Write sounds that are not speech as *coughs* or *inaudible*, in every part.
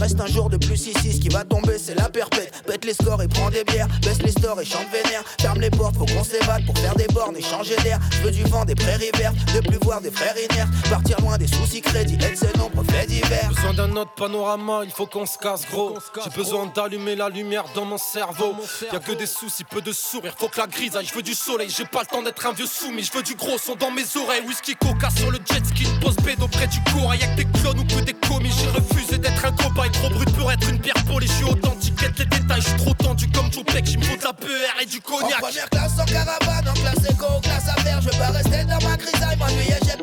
reste un jour de plus ici, ce qui va tomber, c'est la perpète. Pète les scores et prends des bières, baisse les stores et chante vénère. Ferme les portes, faut qu'on s'évade pour faire des bornes et changer d'air. Je veux du vent, des prairies vertes, de plus voir des frères inertes. Partir loin des soucis crédits, être ses divers. Besoin d'un autre panorama, il faut qu'on se casse gros. J'ai besoin d'allumer la lumière dans mon cerveau. Y a que des soucis, peu de sourire, faut que la grisaille. Je veux du soleil, j'ai pas le temps d'être un vieux soumis. Je veux du gros son dans mes oreilles. Whisky coca sur le jet ski, pose bédo près du cours. Y'a que des clones ou que des commis. J'ai refusé d'être un cobaye trop brut pour être une pierre polie. Je suis authentique, les détails, je suis trop tendu comme Joe Peck. J'me de la PR et du cognac. En première classe, en caravane, en classe éco, classe affaires. Je veux pas rester dans ma grisaille, m'ennuyer, j'ai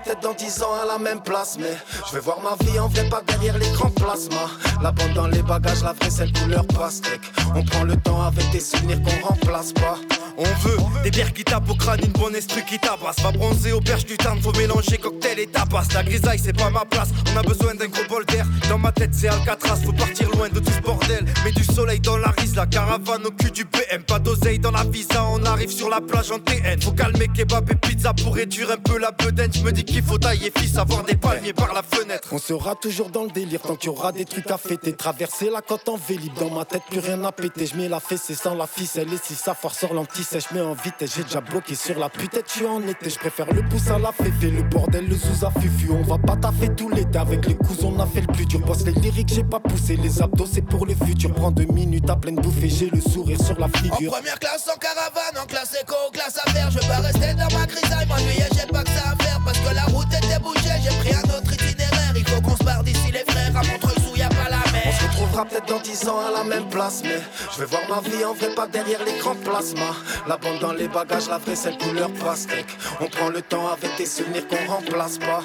peut-être dans 10 ans à la même place, mais je vais voir ma vie en vrai, pas derrière l'écran plasma. La bande dans les bagages, la vraie, celle couleur pastèque. On prend le temps avec des souvenirs qu'on remplace pas. On veut des bières qui tapent au crâne, une bonne estru qui tabasse. Va bronzer au perche du tarn, faut mélanger cocktail et tapas. La grisaille, c'est pas ma place. On a besoin d'un gros bol d'air. Dans ma tête, c'est Alcatraz. Faut partir loin de tout ce bordel. Mets du soleil dans la rise, la caravane au cul du PM. Pas d'oseille dans la visa, on arrive sur la plage en TN. Faut calmer kebab et pizza pour réduire un peu la bedaine. Je me dis qu'il faut tailler fils, avoir des palmiers par la fenêtre. On sera toujours dans le délire tant qu'il y aura des trucs à fêter. Traverser la côte en vélib, dans ma tête plus rien à péter. Je mets la fessée sans la ficelle et si ça force sur l'anti-sèche, mets en vitesse. J'ai déjà bloqué sur la putette, je suis en été. Je préfère le pouce à la féfé, le bordel, le zouza fufu. On va pas taffer tout l'été avec les coups, on a fait le plus dur. Bosse les lyriques, j'ai pas poussé les abdos, c'est pour le futur. Prends deux minutes à pleine bouffée, j'ai le sourire sur la En figure. première classe, en caravane, en classe éco, classe affaires. Je veux pas rester dans ma grisaille, m'ennuyer, j'ai pas que ça à faire. Parce que la route était bouchée, j'ai pris un autre itinéraire. Il faut qu'on se barre d'ici les frères, à Montreuil où y a pas la On mer. se retrouvera peut-être dans 10 ans à la même place, mais je vais voir ma vie en vrai, pas derrière l'écran plasma. La bande dans les bagages, la vraie, celle couleur pastèque. On prend le temps avec des souvenirs qu'on remplace pas.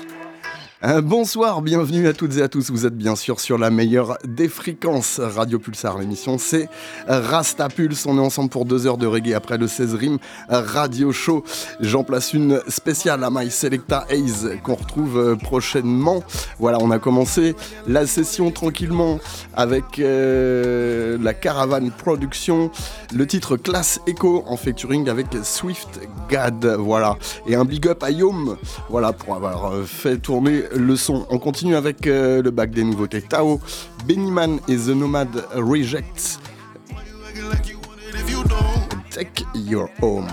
Euh, bonsoir, bienvenue à toutes et à tous. Vous êtes bien sûr sur la meilleure des fréquences. Radio Pulsar, l'émission c'est Rasta Pulse. On est ensemble pour deux heures de reggae après le 16 rimes Radio Show. J'en place une spéciale à My Selecta Haze qu'on retrouve euh, prochainement. Voilà, on a commencé la session tranquillement avec euh, la Caravane Production. Le titre Class Echo en featuring avec Swift Gad. Voilà. Et un big up à Yom. Voilà, pour avoir fait tourner le son. On continue avec euh, le bac des nouveautés Tao, Bennyman et The Nomad Reject. Take your home.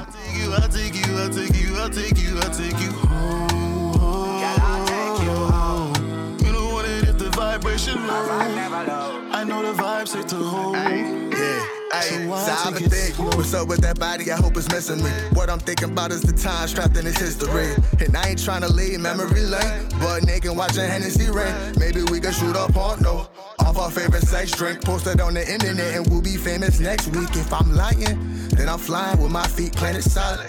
Vibration low. I know the vibes take to hold. Yeah, ayy, so I take been what's up with that body? I hope it's missing me. What I'm thinking about is the time trapped in this history. And I ain't trying to leave memory lane, but naked watching Hennessy rain. Maybe we can shoot up porno off our favorite sex drink, post it on the internet, and we'll be famous next week. If I'm lying, then I'm flying with my feet planted solid.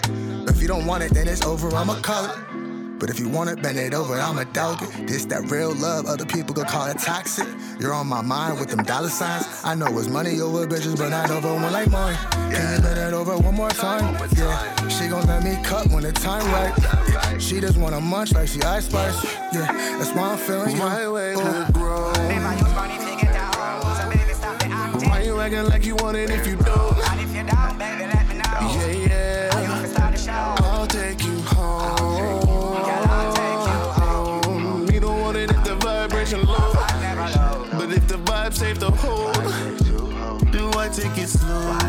If you don't want it, then it's over. I'ma call it. But if you want it, bend it over, I'ma dog it. This that real love, other people could call it toxic. You're on my mind with them dollar signs. I know it's money over bitches, but not over one like mine. Can you bend it over one more time? Yeah, she gon' let me cut when the time right. She just wanna munch like she ice spice. Yeah, that's why I'm feeling you. My way to grow. Why you acting like you want it if you don't? If you don't baby let me know yeah, yeah. I'll take you I take it slow? Why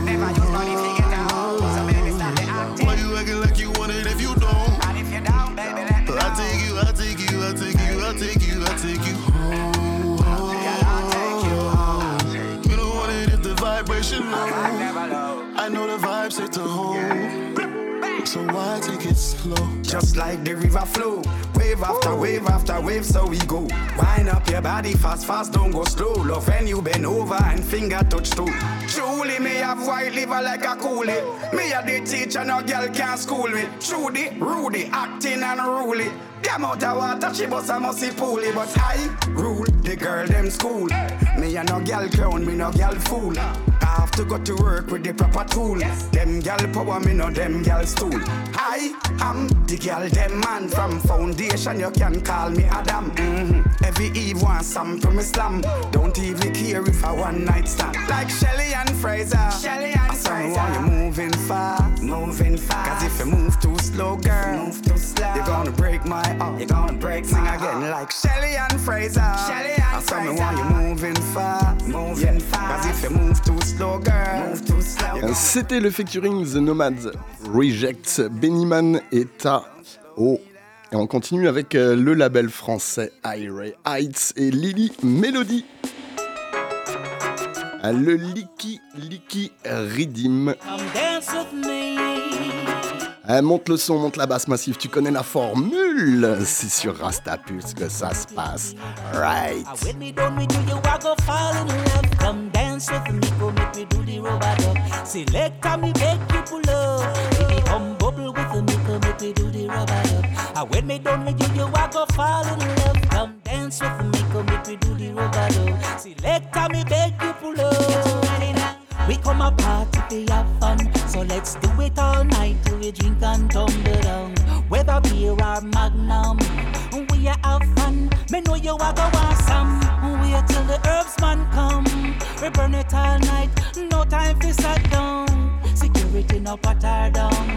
you acting like you want it if you don't? I take you, I take you, I take you, I take you, I take you home. You don't want it if the vibration low. I know the vibes take to hold. So why take it slow? Just like the river flow, where wave after wave after wave, so we go. Wind up your body fast, fast, don't go slow. Love when you bend over and finger touch toe. Truly, me have white liver like a coolie. Me a the teacher, no girl can't school me. Trudy, Rudy, acting unruly. Damn out of water, she bust a musty poolie. But I rule the girl them school. Me a no girl crown, me no girl fool. I have to go to work with the proper tool. Them gal power, me no them gal stool. I am the gal them man from foundation. You can call me Adam. Mm-hmm. Every Eve want some from Islam. Don't even care if I one night stand. Like Shelly and Fraser. Shelly and Fraser. Why you moving fast? Moving fast. Cause if you move too slow, girl, move too slow. You're gonna break my heart. You're gonna break Sing my again heart. like Shelly and Fraser. Shelly and Fraser. Why you moving fast? Moving yeah. fast. Cause if you move too slow, girl, move too slow. C'était le featuring The Nomads Reject. Bennyman est à Oh. Et on continue avec euh, le label français Iray Heights et Lily Melody. Le Licky Licky Redeem. Eh, monte le son, monte la basse massive, tu connais la formule. C'est sur Rastapus que ça se passe. Right. When me done with you, you I go fall in love. Come dance with me, come make me do the up. Select me, make you pull up. We come a party to have fun, so let's do it all night till we drink and tumble down. Whether beer or magnum, we a have fun. Me know you a go want some. Wait till the herbs man come. We burn it all night, no time for sit down. Security no put down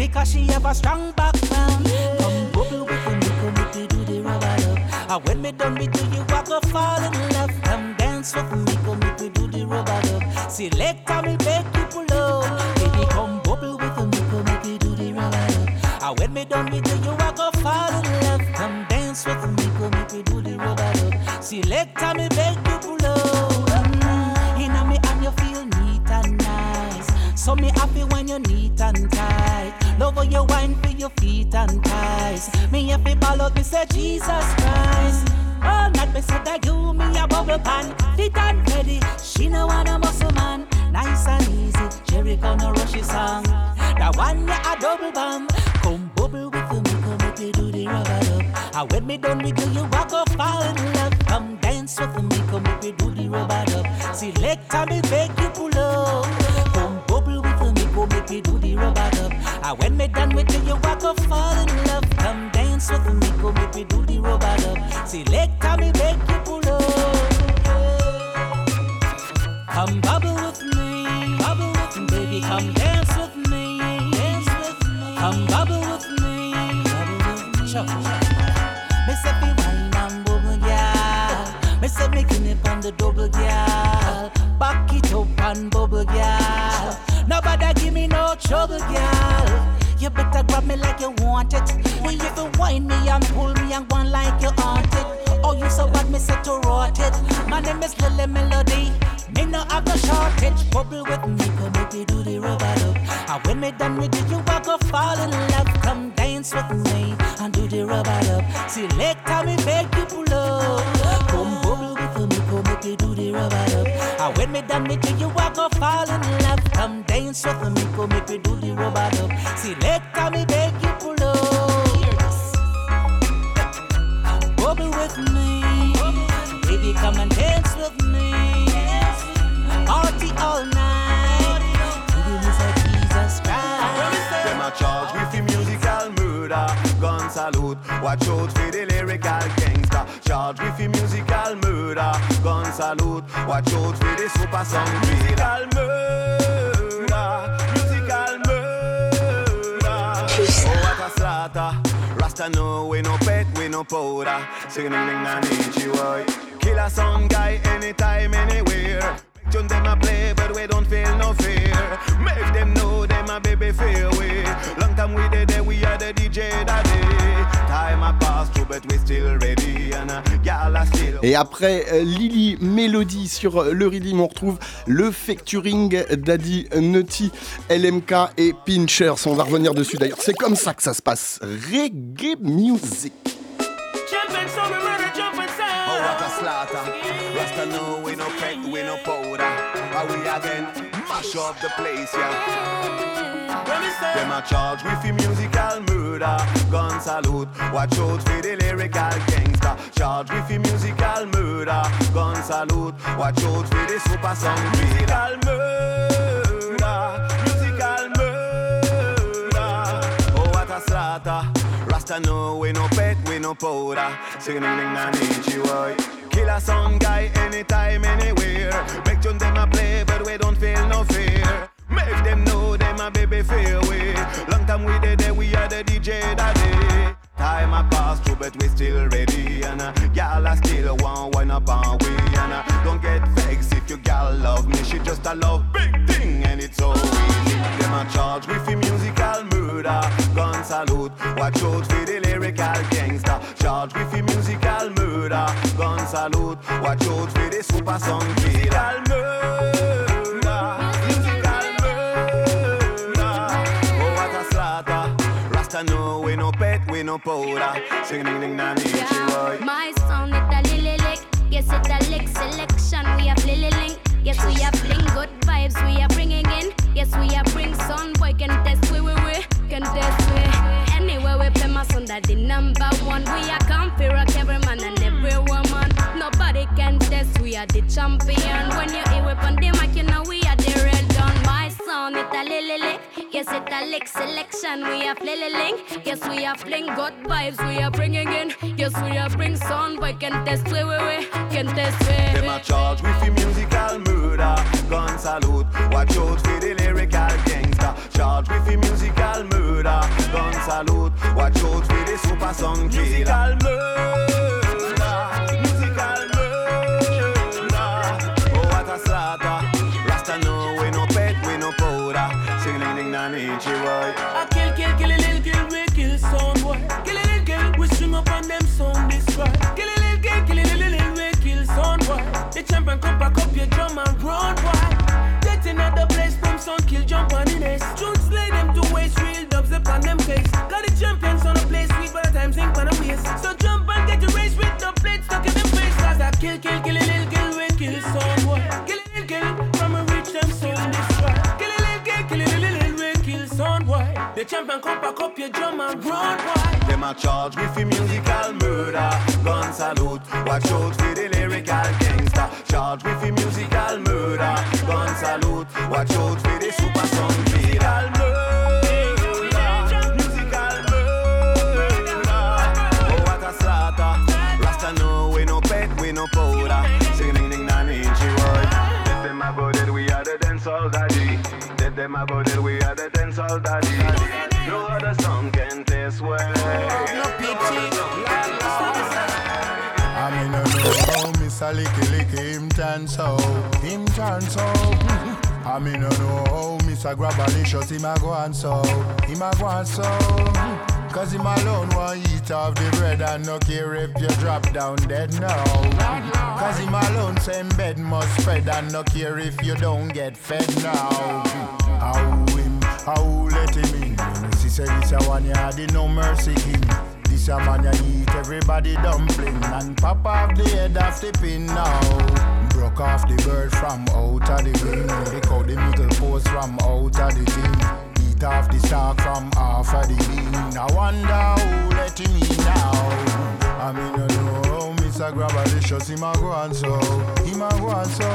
because she have a strong background. Come bubble with me, come make me do the rubber up. And when me done with you, you a go fall in love. Come dance with me, come make me do the rubber up. Select me, make you pull up. Baby, come bubble with me, come make me do the rubber up. And when me done with you, you a go fall in love. Come dance with me, come make me do the rubber up. Select me, make you pull up. Mm, inna me and you feel neat and nice. So me happy when you're neat and tight. Love how you wine for your feet and thighs. Me happy ball follow me say Jesus Christ. All night me said that you me a bubble pan, fit and ready. She no want a muscle man, nice and easy. Jerry gonna rush his song. That one yeah a double bang. Come bubble with me, come make me do the rubber up. And when me done with you, you walk off fall in love. Come dance with me, come make me do the rubber up. Select me, beg you pull up. Up. And when me done with you, you walk off fall in love. Come dance with me, come make me do the rubber up. Select me, beg you pull up. Come bubble with me, bubble with me, baby. Come dance with me, dance with me. Come bubble with me, bubble with me. Sure. Me say wine and bubble, girl. Me say me on the double, girl. Back it up and bubble, girl. Nobody give me no trouble, girl. You better grab me like you want it. When you fi wine me and pull me and go on like you want it. Oh, you so bad, me say to rot it. My name is Lily Melody. Me no have no shortage. Bubble with me, come make me do the rubber up. And when me done with you, you I go fall in love. Come dance with me and do the rubber up. Select me, beg you pull up. Come bubble with me, come make me do the rubber up. And when me done with you, you I go fall in love. Come dance with me, come make me do the robot up. Select me, beg you pull up. Bubble with me, baby, come and dance with me. Party all night. Baby, me say Jesus Christ. Them a charge with the musical murder. Gun salute, watch out for the. Charge with the musical murder. Gun salute, watch out for the super song. Musical murder, musical murder. Oh, what a slaughter. Rasta no, we no pet, we no powder. Singing ding and itchy boy. Kill a song guy anytime, anywhere. action, them a play, but we don't feel no fear. Make them know them a baby feel we. Long time we did it, we are the DJ that day. Time a passed through, but we still ready. And uh, y'all. Et après euh, Lily Melody sur euh, le rhythm, on retrouve le facturing Daddy Nutty, LMK et Pinchers. On va revenir dessus d'ailleurs. C'est comme ça que ça se passe. Reggae music. Jumping, Rasta know we no pet, we no powder. How we again mash up the place, yeah. Them a charge with the musical murder. Gun salute, watch out for the lyrical gangster. Charge with the musical murder. Gun salute, watch out for the super song. Musical murder, musical murder. Oh, what a slaughter. Rasta we no pet, we no powder. Sing ding ding na nichi. Kill a song guy anytime, anywhere. Make tune them a play, but we don't feel no fear. Make them know them a baby fair way. Long time we there, we are the DJ daddy. Time a pass through, but we still ready. And uh, y'all are still one one up on we. And uh, don't get vexed if your gal love me. She just a love big thing, and it's so easy. Them a charge with the musical murder. Gun salute, watch out for the lyrical gangster. Charge with the musical murder. Gun salute, watch out for the super song killer. Murder, no pet, we. Sing ding ding na boy. My sound it a lily lick. Yes, it a lick selection. We have lily link. Yes, we are bling good vibes. We are bringing in. Yes, we are bring son. Boy can test we we we can test we. Anywhere we play my son that the number one. We are come for rock every man and every woman. Nobody can test. We are the champion. When you hear we on the mic, you know we are the real done. My sound it a lily lick. Yes, it a lick selection. We are lily link. Yes, we are fling good vibes. We are bringing in. Yes, we are bring son. Boy can't test we we we Can't test we. Them a charge with the musical murder. Gun salute, watch out for the lyrical gangster. Charge with the musical murder. Gun salute, watch out for the super song killer. Musical murder, Ding na nichi boy. I kill, kill, kill a little kill, we kill some boy. Kill a little kill, we swing up on them sound destroy. Kill a little kill, kill a little little, we kill some boy. The champion come back up your drum and run boy. Get in the place, them sound kill, jump on the nest. Truth slay them to waste, real dubs up on them case. Got the champions on the place, sweet by the time sing on the waist. So jump and get your race with the blade stuck in them face. Cause I kill, kill, kill a little kill, kill The champion come back up your drum and run. Them a charge with the musical murder. Gun salute, watch out for the lyrical gangster. Charge with the musical murder. Gun salute, watch out for the super song killer. Murder, musical murder. Oh what a slaughter! Rasta know we no pet, we no powder. Sing ding ding na nichi boy. Let them a go dead, we are the dancehall daddy. Let them a go dead, we are the dancehall daddy. No other song can. I mean, I know Mr. Licky Licky him turn so, him turn so. I mean, I know Mr. Grabalicious him a go on so, him a go on so. Cause him alone want eat off the bread and no care if you drop down dead now. Cause him alone same bed must spread and no care if you don't get fed now. How him, how? Said this a one yard, no mercy king. This a man ya eat everybody dumpling and pop off the head of the pin now. Broke off the bird from out of the wing. Take out the middle post from out of the thing. Eat off the stalk from off of the bean. I wonder who let him in now. I mean, you know, Mr. Grabalicious, him a go on so, him a go on so.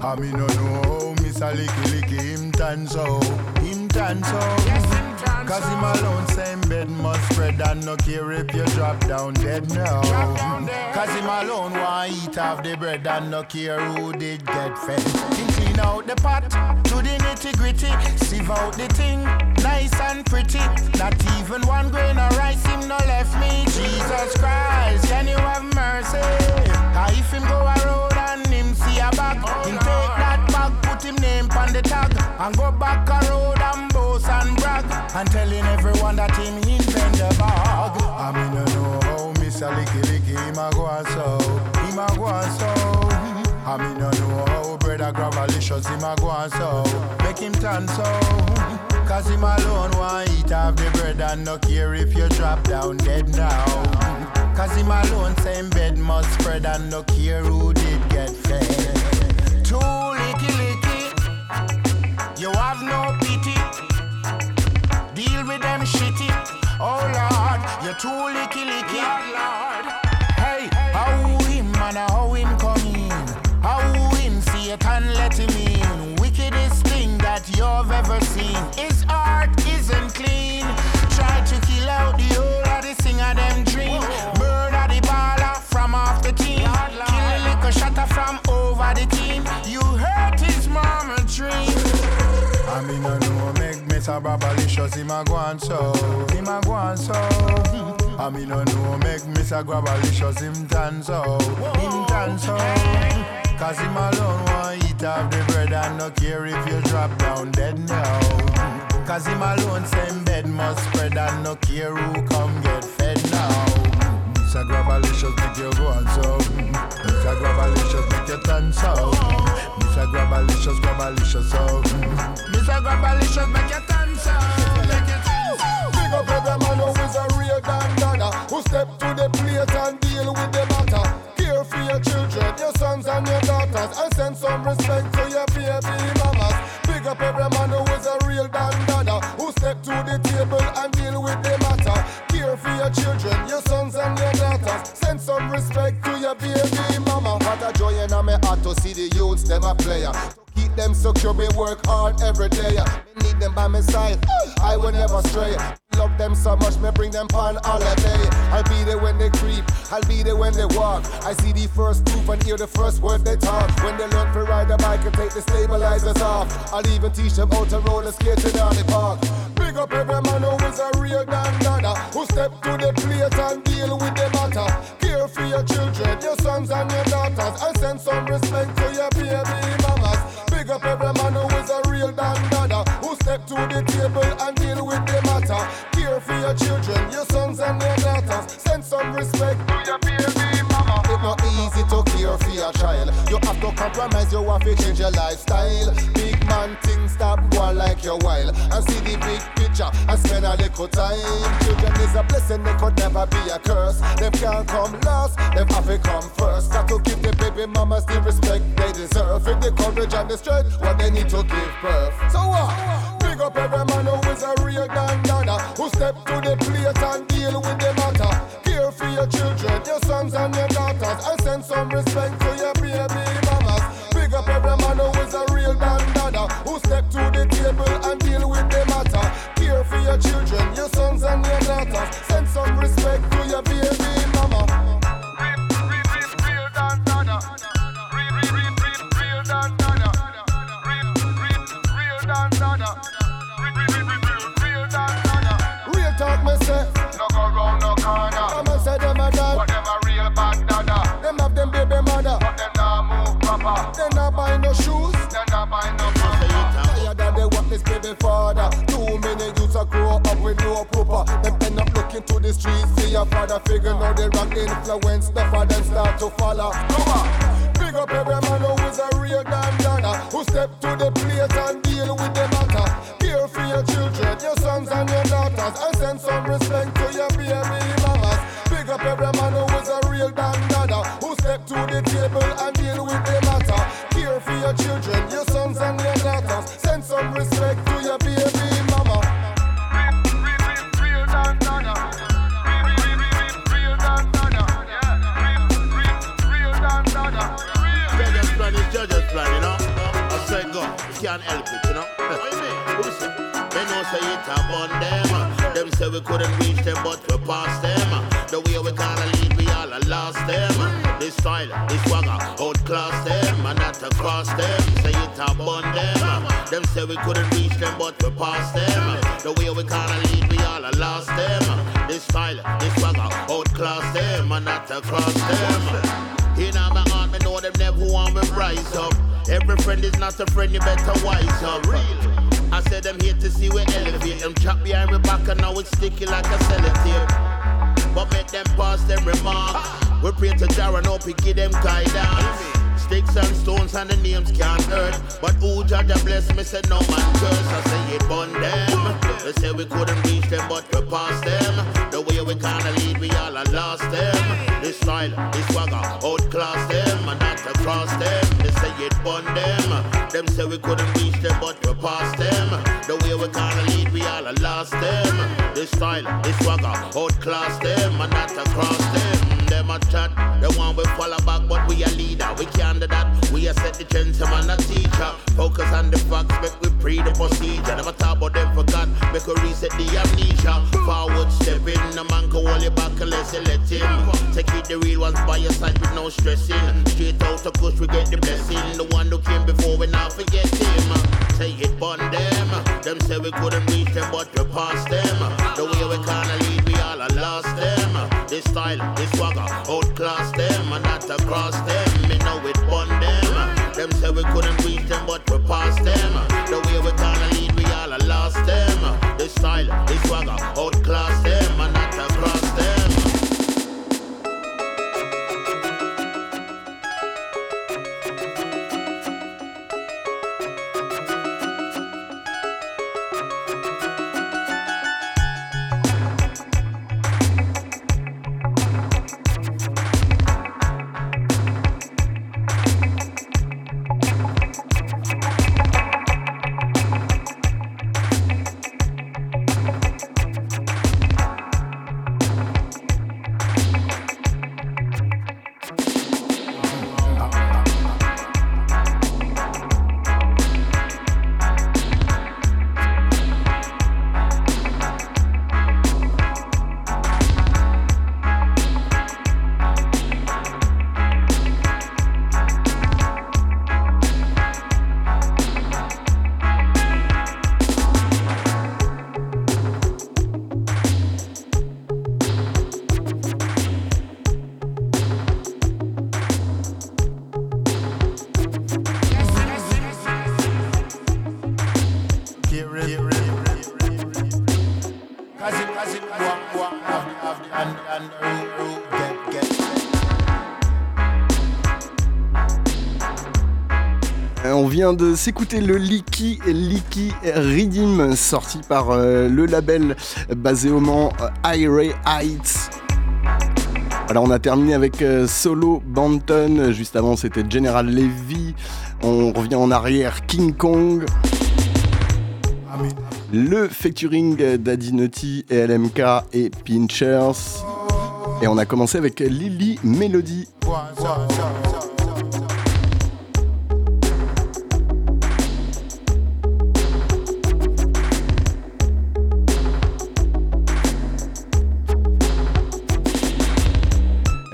*laughs* I mean, you know, Mr. Licky Licky, him tan so, him tan so. Cause him alone, same bed must spread and no care if you drop down dead now. Cause him alone want eat off the bread and no care who did get fed. Clean out the pot to the nitty gritty, sieve out the thing, nice and pretty. Not even one grain of rice him no left me. Jesus Christ, can you have mercy? Ah, if him go a road and him see a bag, oh, him take that bag, put him name on the tag, and go back a road and boast and brag, and telling everyone that him invent the bag. I mean, you know how Mr. Licky Licky him a go and so, him a go and so. I mean, you know how brother Grabalicious him a go and so, make him turn so. Cause him alone want eat off the bread and no care if you drop down dead now. Cause him alone same bed must spread and no care who did get fed. Too licky licky, you have no pity. Deal with them shitty. Oh Lord, you're too licky licky. Lord, Hey, how him and how him come in? How him Satan let him in? Wickedest thing that you've ever seen. His heart isn't clean. Try to kill out the whole of the singer them Little shatter from over the team. You hurt his mama dream. I mean, I know make Mr. Babalicious, him a go on so, him a go on so. I mean, I know make Mr. Grabalicious, him dance so, him dance so. Cause him alone want eat off the bread and no care if you drop down dead now. Cause him alone same bed must spread and no care who come. Mr. Grabalicious make you go on so, Mr. Grabalicious make you tan so. Mr. Grabalicious, Grabalicious so. Mr. Grabalicious make you tan so. Make you. Big up every man who is a real dandana Who step to the plate and deal with the matter Care for your children, your sons and your daughters And send some respect to your baby mamas Big up every man who is a real dandana Who step to the table and deal with the matter Care for your children, your sons and your some respect to your baby mama What a joy in my heart to see the youths, them a player Keep them secure, me work hard every day. Me need them by my side, I will never stray. Love them so much, me bring them on holiday. I'll be there when they creep, I'll be there when they walk. I see the first move and hear the first word they talk. When they learn to ride a bike and take the stabilizers off, I'll even teach them how to roller skate in the park. Big up every man who is a real dandana, who step to the plate and deal with the matter. Care for your children, your sons and your daughters, and send some respect to your baby mamas. Big up every man who is a real dandana Who step to the table and deal with the matter. Care for your children, your sons and your daughters Send some respect to your baby mama. It's not easy to care for your child compromise, you have to change your lifestyle. Big man things stop going like your while. And see the big picture and spend a little time. Children is a blessing, they could never be a curse. Them can't come last, them have to come first. Got to give the baby mamas the respect they deserve. With the courage and the strength, what they need to give birth. So what? Big up every man who is a real dandana Who step to the plate and deal with the matter. Care for your children, your sons and your daughters And send some respect to your baby step to the table and deal with the matter. Care for your children, your sons and your daughters. Send some respect to your baby with no pooper. Them end up looking to the streets. See your father figure now they wrong influence. The father start to follow. Come. Big up every man who is a real damn dandana Who step to the plate and deal with the matter Care for your children, your sons and your daughters And send some respect to your baby mamas Big up every man who is a real damn dandana Who step to the table and it upon them. Uh. Them say we couldn't reach them, but we passed them. Uh. The way we kinda lead, we all lost them. Uh. This style, this swagger, outclass them, and not across them. Say it upon them. Them say we couldn't reach them, but we passed them. The way we kinda lead, we all lost them. This style, this swagger, outclass them, and not across them. In my heart, me know them never want me rise up. Every friend is not a friend, you better wise up. I said them here to see we elevate. Them chop behind my back and now it's sticky like a sellotape. But make them pass them remarks. We pray to Jara, no picky them guidance. Sticks and stones and the names can't hurt. But who a bless me say no man curse. I say it bun them. They say we couldn't reach them, but we passed them. The way we kinda lead, we all lost them. This style, this swagger, outclass them and not across them. They say it bun them. Them say we couldn't reach them, but we passed them. The way we kinda lead, we all lost them. This style, this swagger, outclass them and not across them. Them a chat, the one we follow back, but we a leader. We can't do that. We a set the trends, man a teacher. Focus on the facts, make we pre the procedure. Never talk about them forgot, make we reset the amnesia. Forward stepping, the man can hold you back unless you let him. Take it the real ones by your side with no stressing. Straight out of course we get the blessing. The one who came before we now forget him. Say it bun them. Them say we couldn't reach them, but we passed them. The way we kinda lead, we all lost them. This style, this swagger, outclass them and not across them. Me know it bun them. Them say we couldn't reach them, but we passed them. The way we kinda lead, we all lost them. This style, this de s'écouter le Licky Licky Redeem sorti par euh, le label basé au Mans euh, Ray Heights. Voilà, on a terminé avec euh, Solo Banton. Juste avant, c'était General Levy. On revient en arrière, King Kong. Le featuring d'Adi Nutty et LMK et Pinchers. Et on a commencé avec Lily Melody.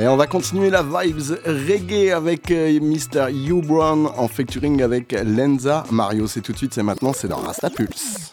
Et on va continuer la vibes reggae avec euh, Mr. Hugh Brown en featuring avec Lenza Mario. C'est tout de suite, c'est maintenant, c'est dans Rasta Pulse.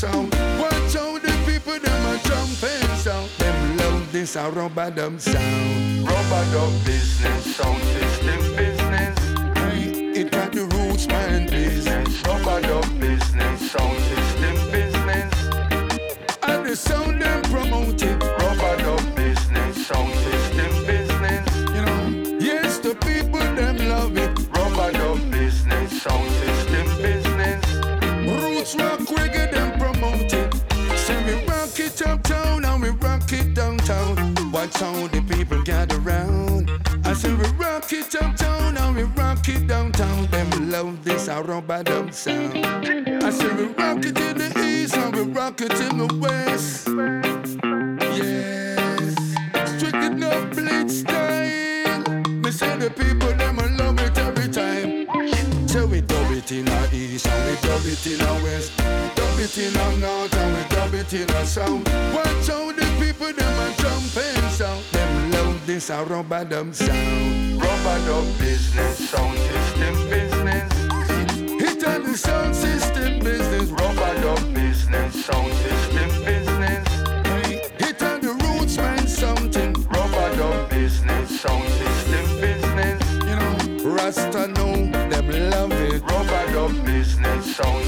The. Watch out the people, them a jump and sound. Them love this a rubber dub sound. Rubber dub business, sound system rock downtown. Them love this a rubber dub sound. I said we rock it in the east and we rock it in the west. Yes, strict no blitz style. Me say the people it in the east and we dub it in the west. Dub it in the north and we dub it in the south. Watch how the people them a jumping sound. Them love this a rubber dub sound. Rubber dub business, sound system business. Hit on the sound system business. Rubber dub business, sound system business. Hit on the roots man something. Rubber dub business, sound system Rasta know them love it. Rubber dub business, sound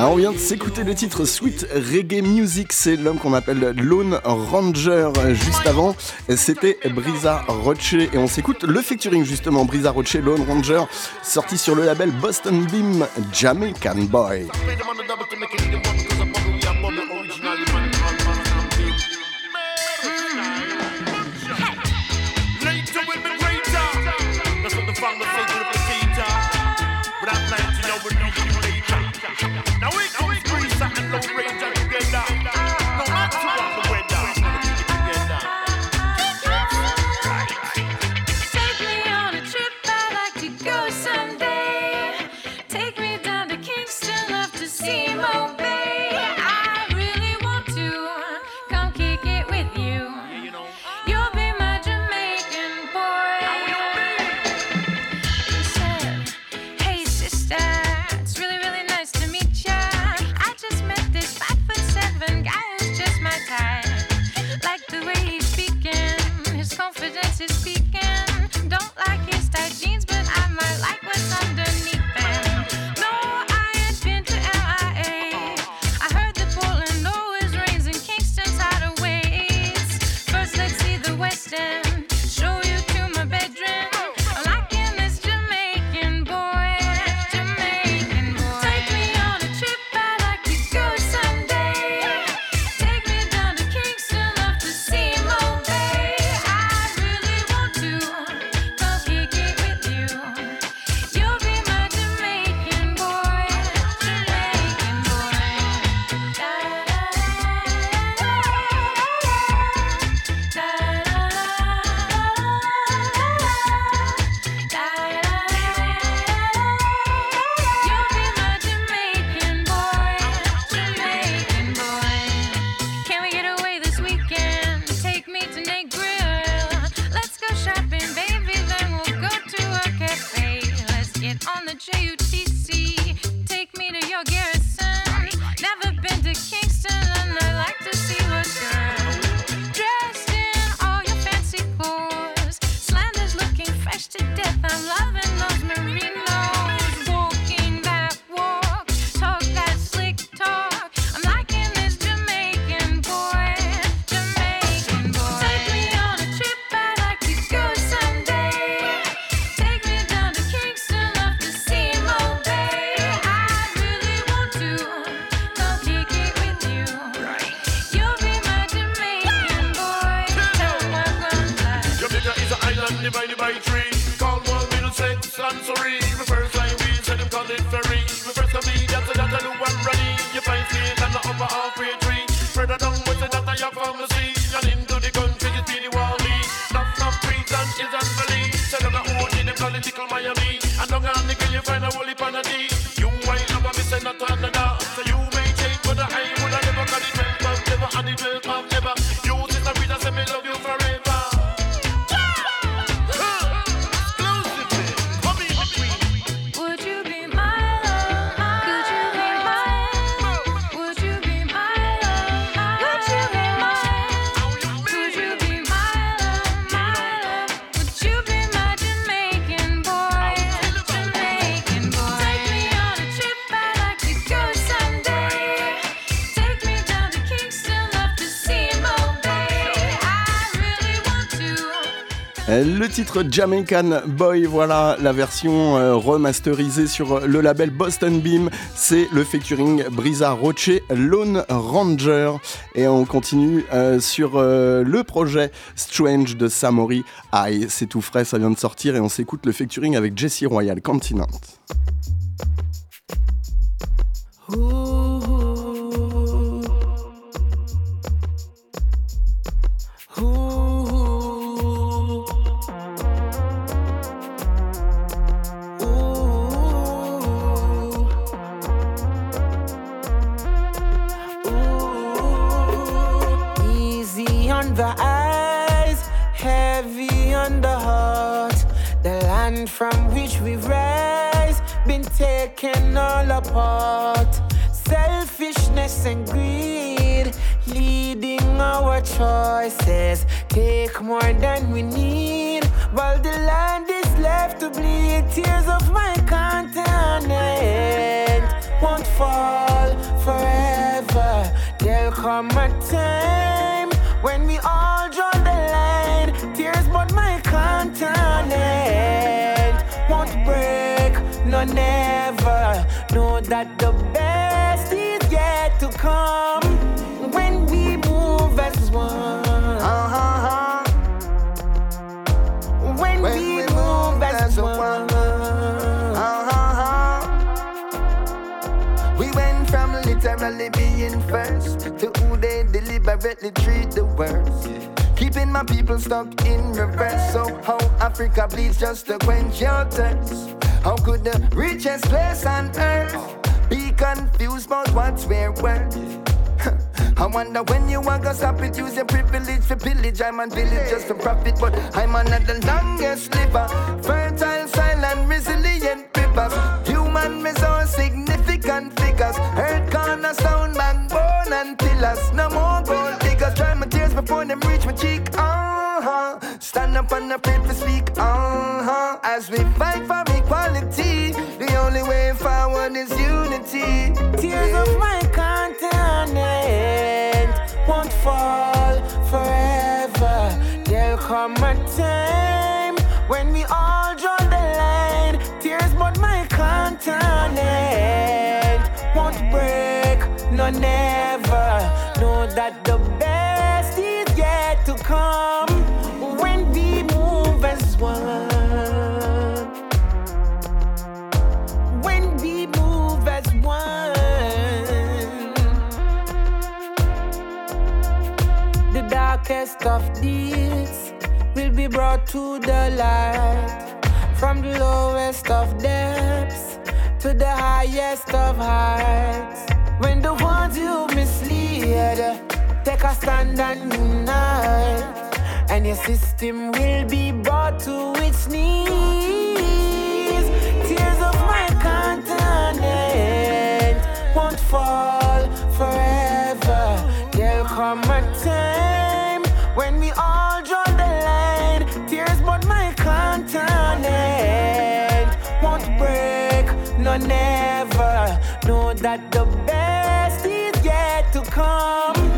Alors on vient de s'écouter le titre Sweet Reggae Music, c'est l'homme qu'on appelle Lone Ranger. Juste avant, c'était Brisa Roche. Et on s'écoute le featuring justement Brisa Roche, Lone Ranger, sorti sur le label Boston Beam Jamaican Boy. Le titre Jamaican Boy, voilà la version euh, remasterisée sur le label Boston Beam. C'est le featuring Brisa Roche, Lone Ranger. Et on continue euh, sur euh, le projet Strange de Samori. Aïe, c'est tout frais, ça vient de sortir et on s'écoute le featuring avec Jesse Royal, Continent. Choices. Take more than we need, while the land is left to bleed. Tears of my continent won't fall forever. There'll come a time when we all draw the line. Tears, but my continent won't break, no never. Know that the best is yet to come as one. When, we, move as, one. We went from literally being first to who they deliberately treat the worst. Keeping my people stuck in reverse. So, how Africa bleeds just to quench your thirst. How could the richest place on earth be confused about what's where worth? I wonder when you want to stop it, use your privilege for pillage. I'm on village just to profit, but I'm on the longest liver. Fertile, silent, resilient rivers. Human resource, significant figures. Earth cornerstone, backbone and pillars. No more gold diggers. Dry my tears before them reach my cheek. Uh-huh. Stand up and afraid to speak. Uh-huh. As we fight for equality, the only way forward is unity. Tears of my continent come a time when we all draw the line. Tears, but my continent won't break, no never. Know that the best is yet to come when we move as one. When we move as one. The darkest of deeds will be brought to the light. From the lowest of depths to the highest of heights. When the ones you mislead take a stand and unite, and your system will be brought to its knees. Tears of my continent won't fall forever. There'll come a time never. Know that the best is yet to come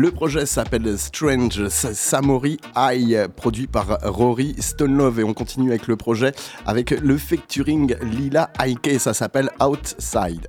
Le projet s'appelle Strange Samori Eye, produit par Rory Stonelove. Et on continue avec le projet avec le facturing Lila Ike. Ça s'appelle Outside.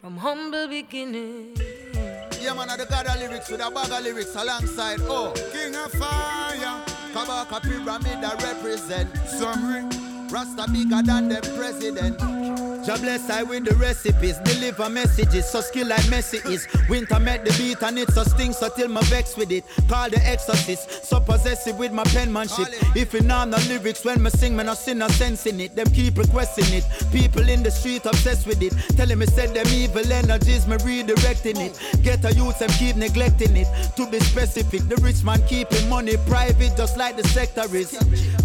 From humble beginnings. Yeah, man, I the god lyrics with a bag of lyrics alongside. Oh, King of Fire. Kabaka Pyramid that represent Samory. Rasta bigger than the president. Jah bless I with the recipes, deliver messages, so skill like Messi is. Winter met the beat and it's a sting, so till my vex with it. Call the exorcist, so possessive with my penmanship. If you know the lyrics when me sing, me no see no sense in it. Them keep requesting it. People in the street obsessed with it. Telling me said them evil energies, me redirecting it. Get a youth, them keep neglecting it. To be specific, the rich man keeping money private, just like the sector is.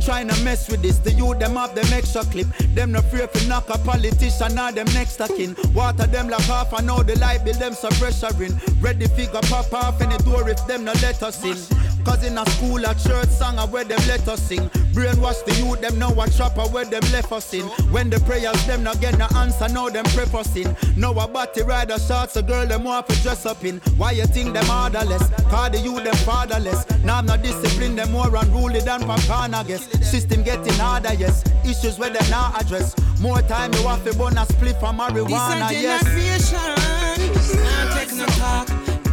Trying to mess with this, the youth them have them extra clip. Them no fear for knock a politician or them next a kin. Water them like half, I know the light bill them so pressuring. Ready figure pop off any door if them no let us in. Cause in a school, a church song, a where them let us sing. Brainwash the youth, them know what trapper where them left us in. When the prayers, them not get no answer, now them prefacing. Now a body rider shots, a girl, them want to dress up in. Why you think them orderless? Cause the youth, them fatherless. Now I'm not disciplined, them more unruly than Papana, guess. System getting harder, yes. Issues where them not address. More time, you have to burn a split from marijuana, This a yes. generation. Nah take no talk.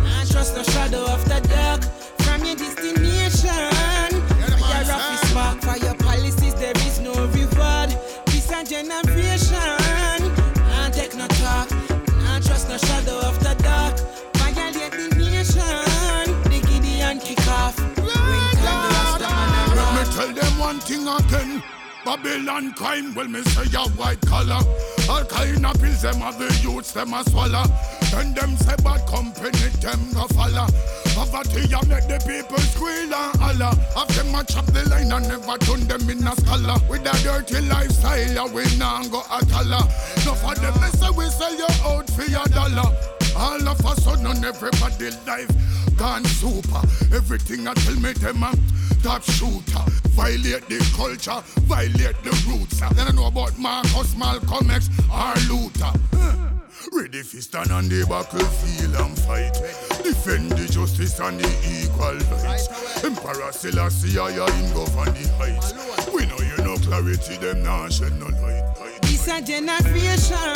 Nah trust no shadow of the dark. From your destination. We are rough spark for your policies. There is no reward. This a generation. Nah take no talk. Nah trust no shadow of the dark. Violate the nation. The Gideon kick off. Win time the Rasta man a Let me tell them one thing again. Babylon crime, well me say a white collar. All kind of pills them have the youths them a swallow. Then them say bad company them go follow. Poverty a make the people squeal and holler. Have them a chop the line and never turn them in a scholar. With a dirty lifestyle, we nah go a dollar. No for them they say we sell you out for your dollar. All of a sudden everybody life gone super. Everything I tell me them a top shooter. Violate the culture, violate the roots. Then I know about Marcus, Malcolm X, or Luther. Ready for stand on the battlefield and fight. Defend the justice and the equal rights. Emperor Selassie, I am govern the heights. We know you know clarity, them no light. This a generation.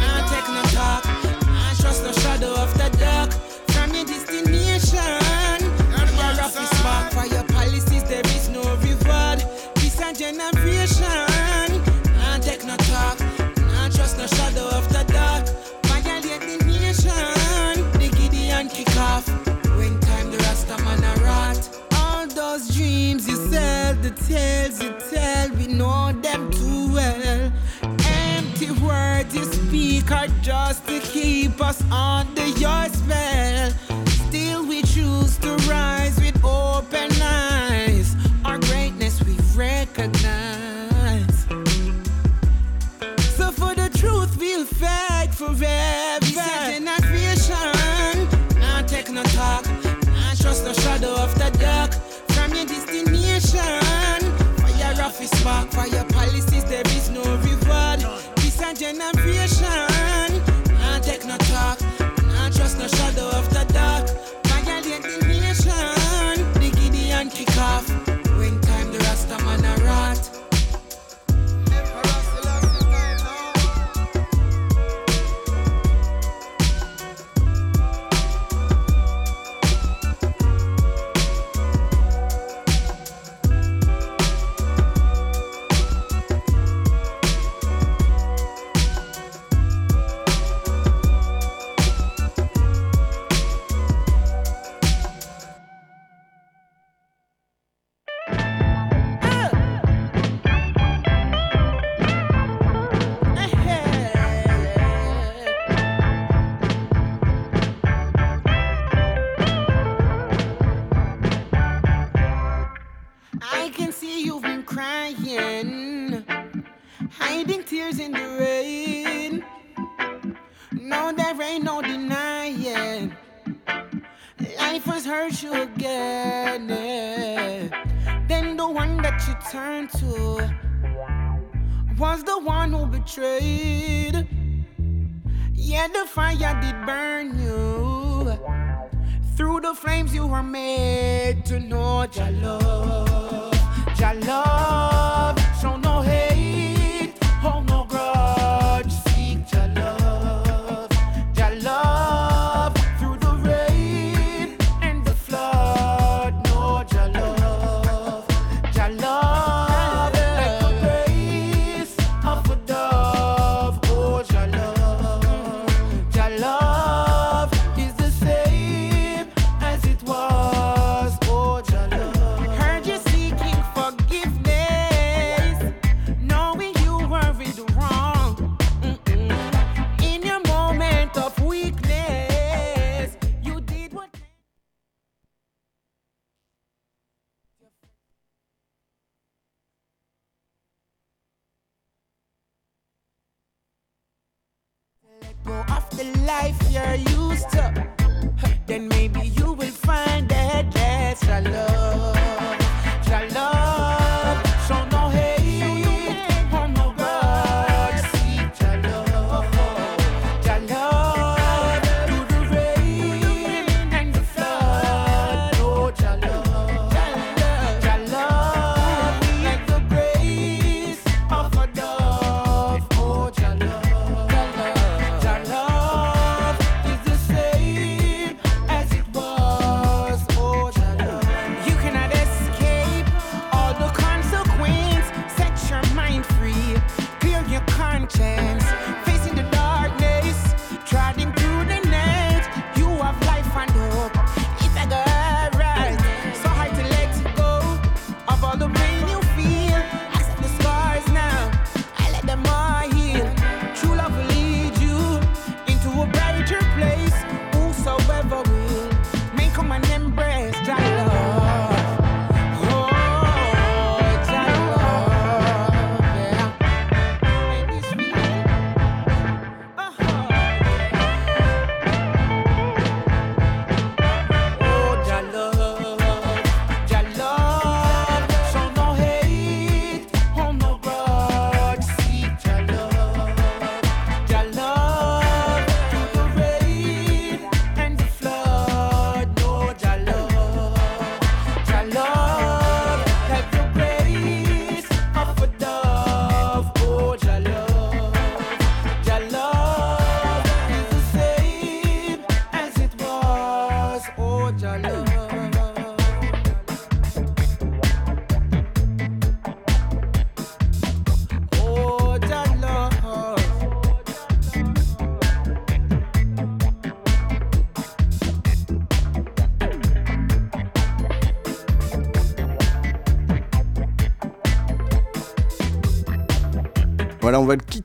Nah take no talk. Trust no shadow of the dark. From your destination. Your office mark for your policies, there is no reward. This a generation. Nah take no talk. Nah trust no shadow of the dark. Violate the nation. The Gideon kick off. When time the Rasta man a rot. All those dreams you sell, the tales you tell, we know them too well. Empty words you speak are just to keep us under your spell. Still we choose to rise with open eyes. Our greatness we recognize. So for the truth we'll fight forever. Again. yeah. Then the one that you turned to was the one who betrayed. Yeah, the fire did burn you. Through the flames you were made to know your love.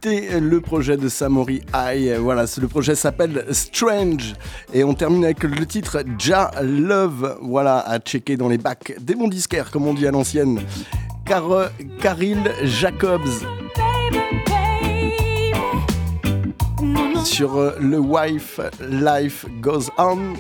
le projet de Samori High. Voilà, le projet s'appelle Strange. Et on termine avec le titre Ja Love. Voilà, à checker dans les bacs des bons disquaires, comme on dit à l'ancienne. Car Caril Jacobs. Sur euh, le Wife Life Goes On.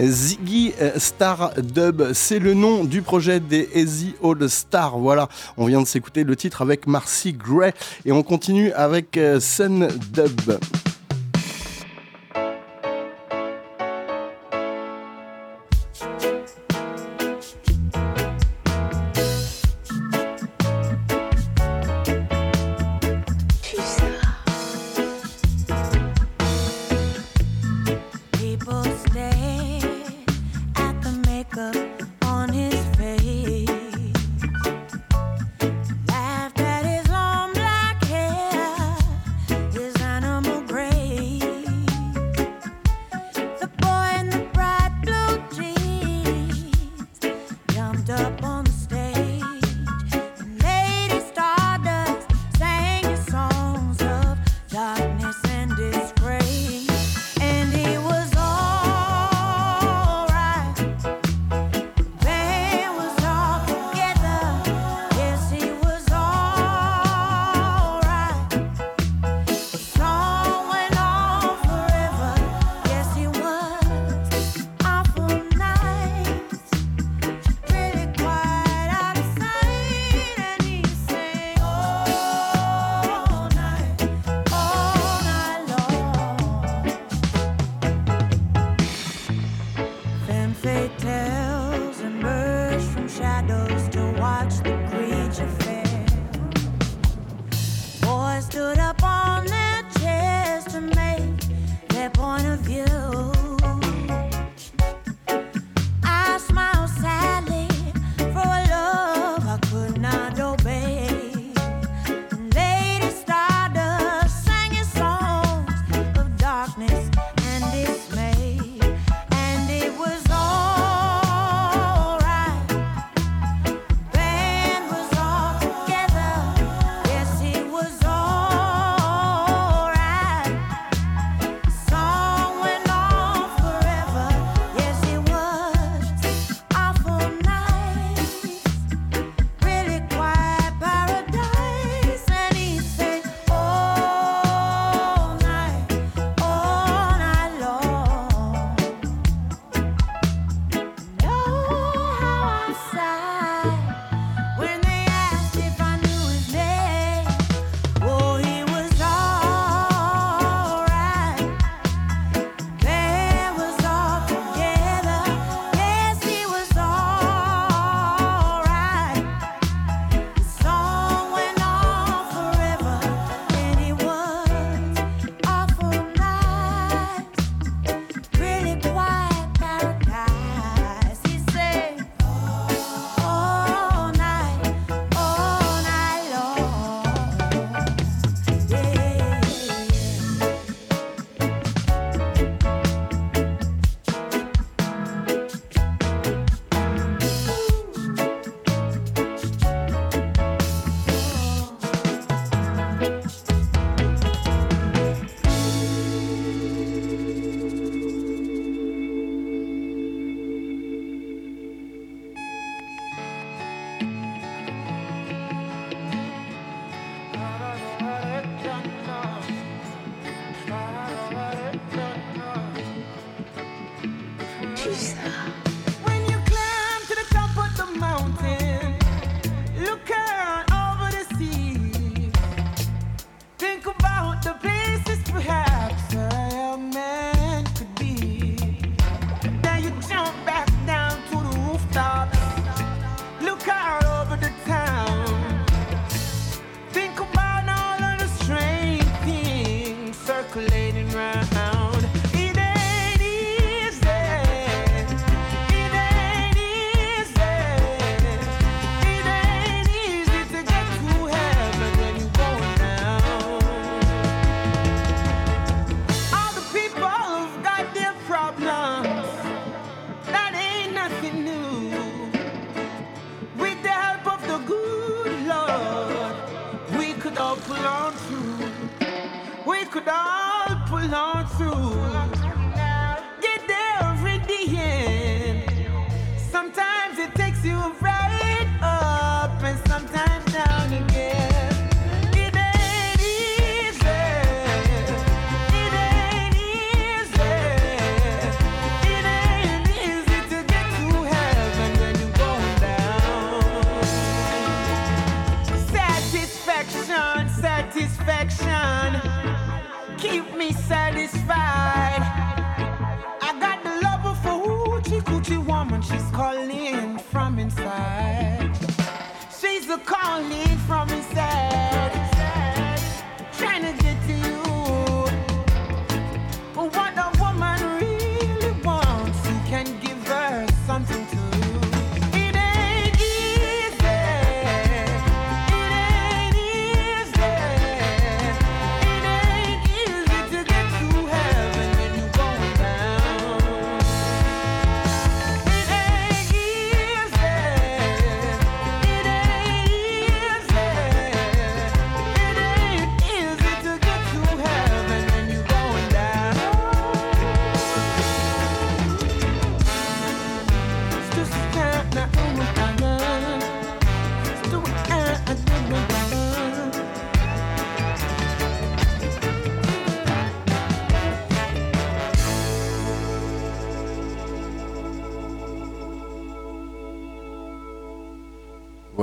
Ziggy euh, Star Dub, c'est le nom du projet des Easy All Star. Voilà, on vient de s'écouter le titre avec Marcy Gray et on continue avec euh, Sun Dub.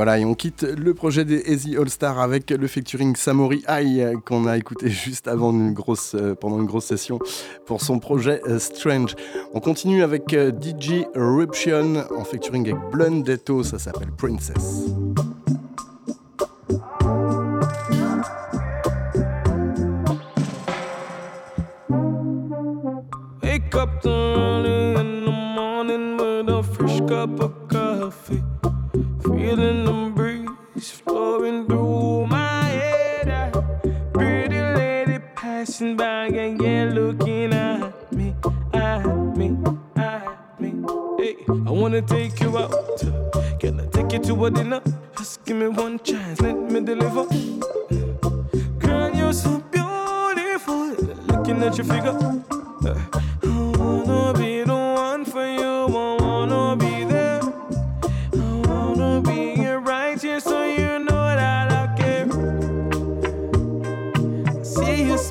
Voilà, et on quitte le projet des Easy All Star avec le featuring Samori High euh, qu'on a écouté *laughs* juste avant une grosse, euh, pendant une grosse session pour son projet euh, Strange. On continue avec DJ Eruption en featuring avec Blundetto, ça s'appelle Princess.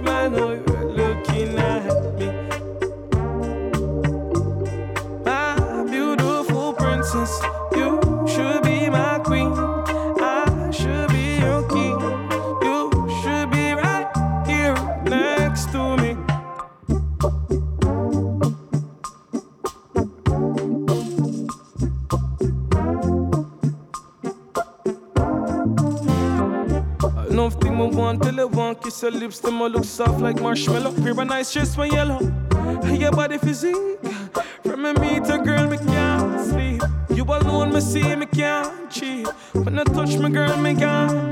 man lips, them all look soft like marshmallow. Pure and nice chest, my yellow. Your body physique. From a meter, girl, me can't sleep. You alone, me see, me can't cheat. When I touch my girl, me can't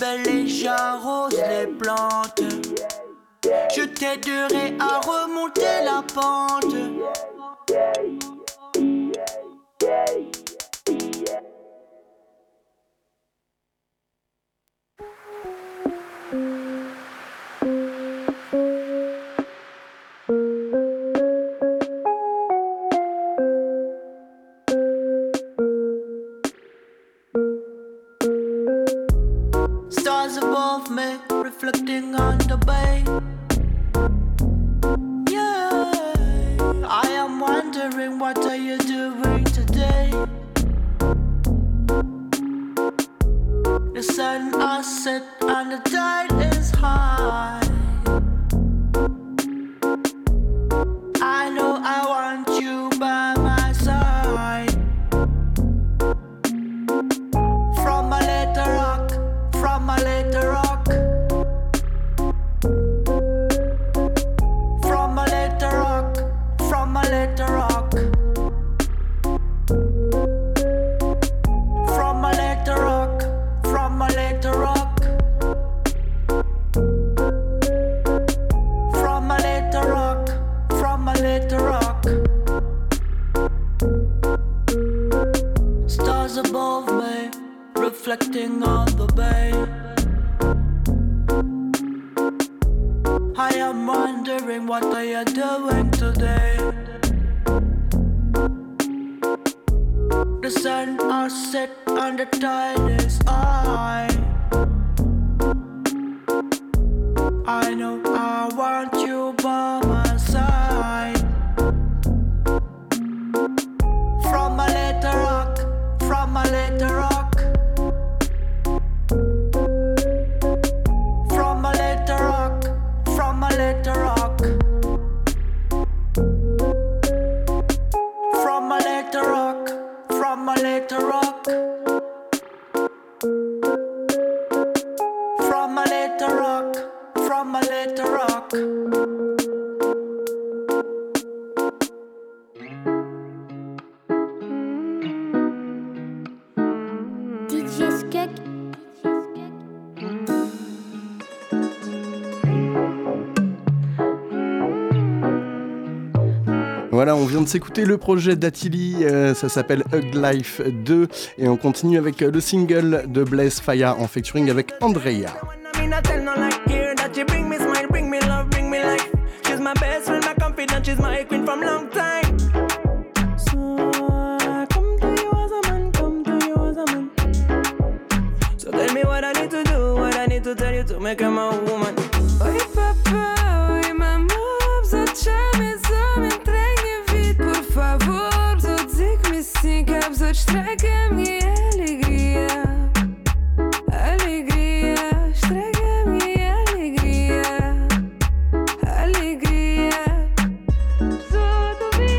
belle et j'arrose les plantes. Je t'aiderai à remonter la pente. s'écouter le projet d'Attili, euh, ça s'appelle Hug Life 2 et on continue avec euh, le single de Blaise Faya en featuring avec Andrea.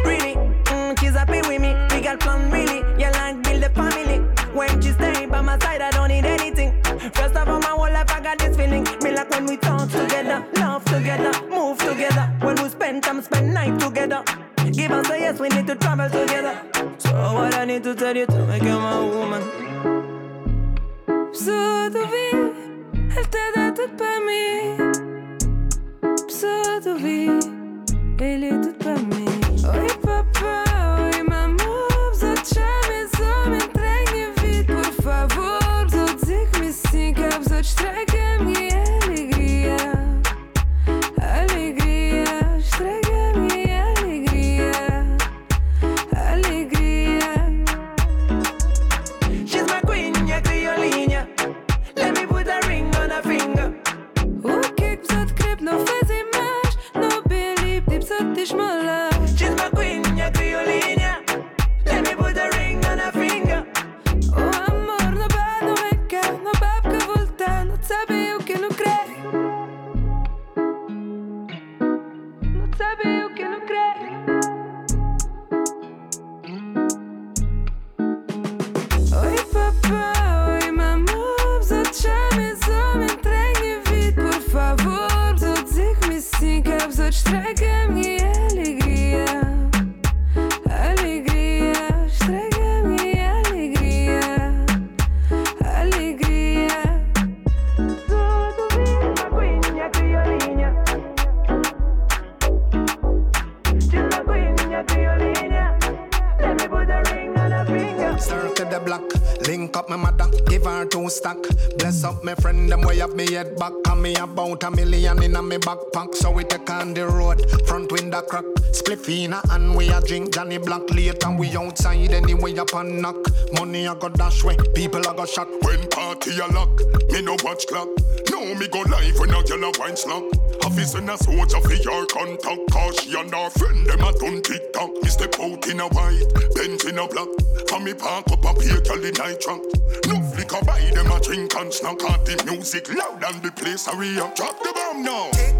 Really, mm, she's happy with me. We got really. Like build a family. When she stay by my side, I don't need anything. First of all, my whole life I got this feeling. Me like when we talk together, laugh together, move together. When we spend time, spend night together. Give us a yes, we need to travel together. need to tell you to make him a woman vi. Ele te dá tudo para mim Pseudovi, ele é tudo para mim up and knock. Money I go dash way, people I go shock. When party a lock, me no watch clock. No, me go live when a girl a wine slap. Office and a soldier for your contact. Cause she and her friend them a done tick tock. Me step out in a white, Benz in a black. For me park up a pay girl in night truck. No flicker buy them a drink and snack. Out the music loud and the place a real. Drop the bomb now.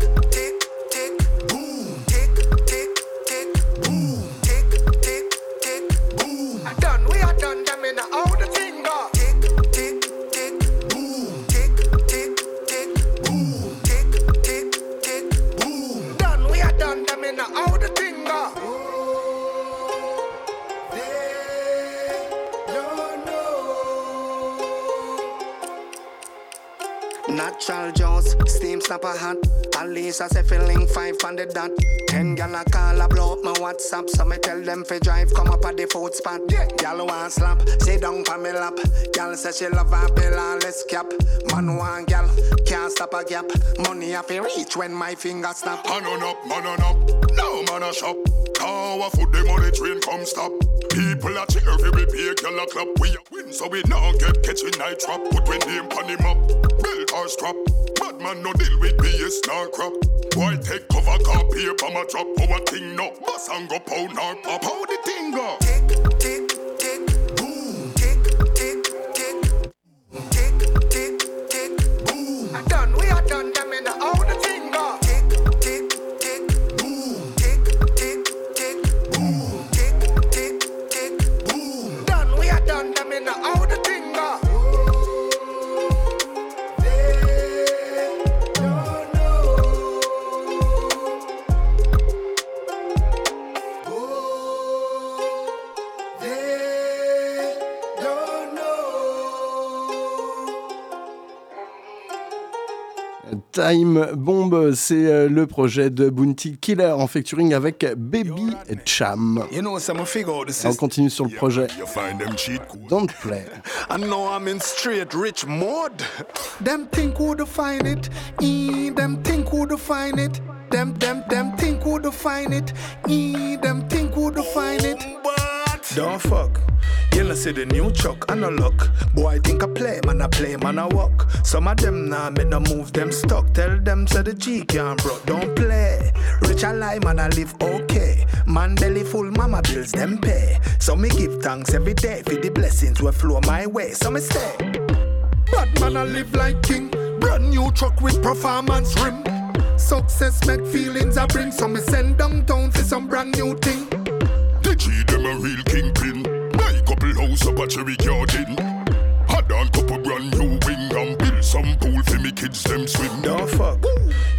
Least I say feeling five on the dot. Ten gal a call a blow up my WhatsApp, so me tell them fi drive come up at the food spot. Yeah. Gal want slap, sit down pa me lap. Gal say she love her bill and let's cap. Man want gal, can't stop a gap. Money I fi reach when my finger snap. Man on up, man on up. now man a shop. Car foot the money train come stop. People a cheer fi we pay gal a clap. We a win so we now get catching night trap. Put we name pon him up. Belt or strap. Bad man no deal with BS star crap. Boy take cover car paper my drop. Our thing no. Bus and go pound or pop. How the thing go? Time Bomb, c'est euh, le projet de Bounty Killer en featuring avec Baby Cham. On continue sur le projet Don't Play. *laughs* I know I'm in straight rich mode. Them think who to find it. E them think who to find it. Them them them think who to find it. E them think who to find it. Don't fuck. Know see the new chuck, I no look. Boy, I think I play, man, I play, man, I walk. Some of them nah make no move, them stuck. Tell them so the G can't bro, don't play. Rich I lie, man, I live okay. Man belly full, mama bills them pay. So me give thanks every day for the blessings will flow my way. So me stay. Bad man, I live like king. Brand new truck with performance rim. Success make feelings I bring, so me send downtown for some brand new thing. The G them a real kingpin. House up a cherry garden. Had on couple brand new wing and build some pool for me kids them swim. Don't fuck.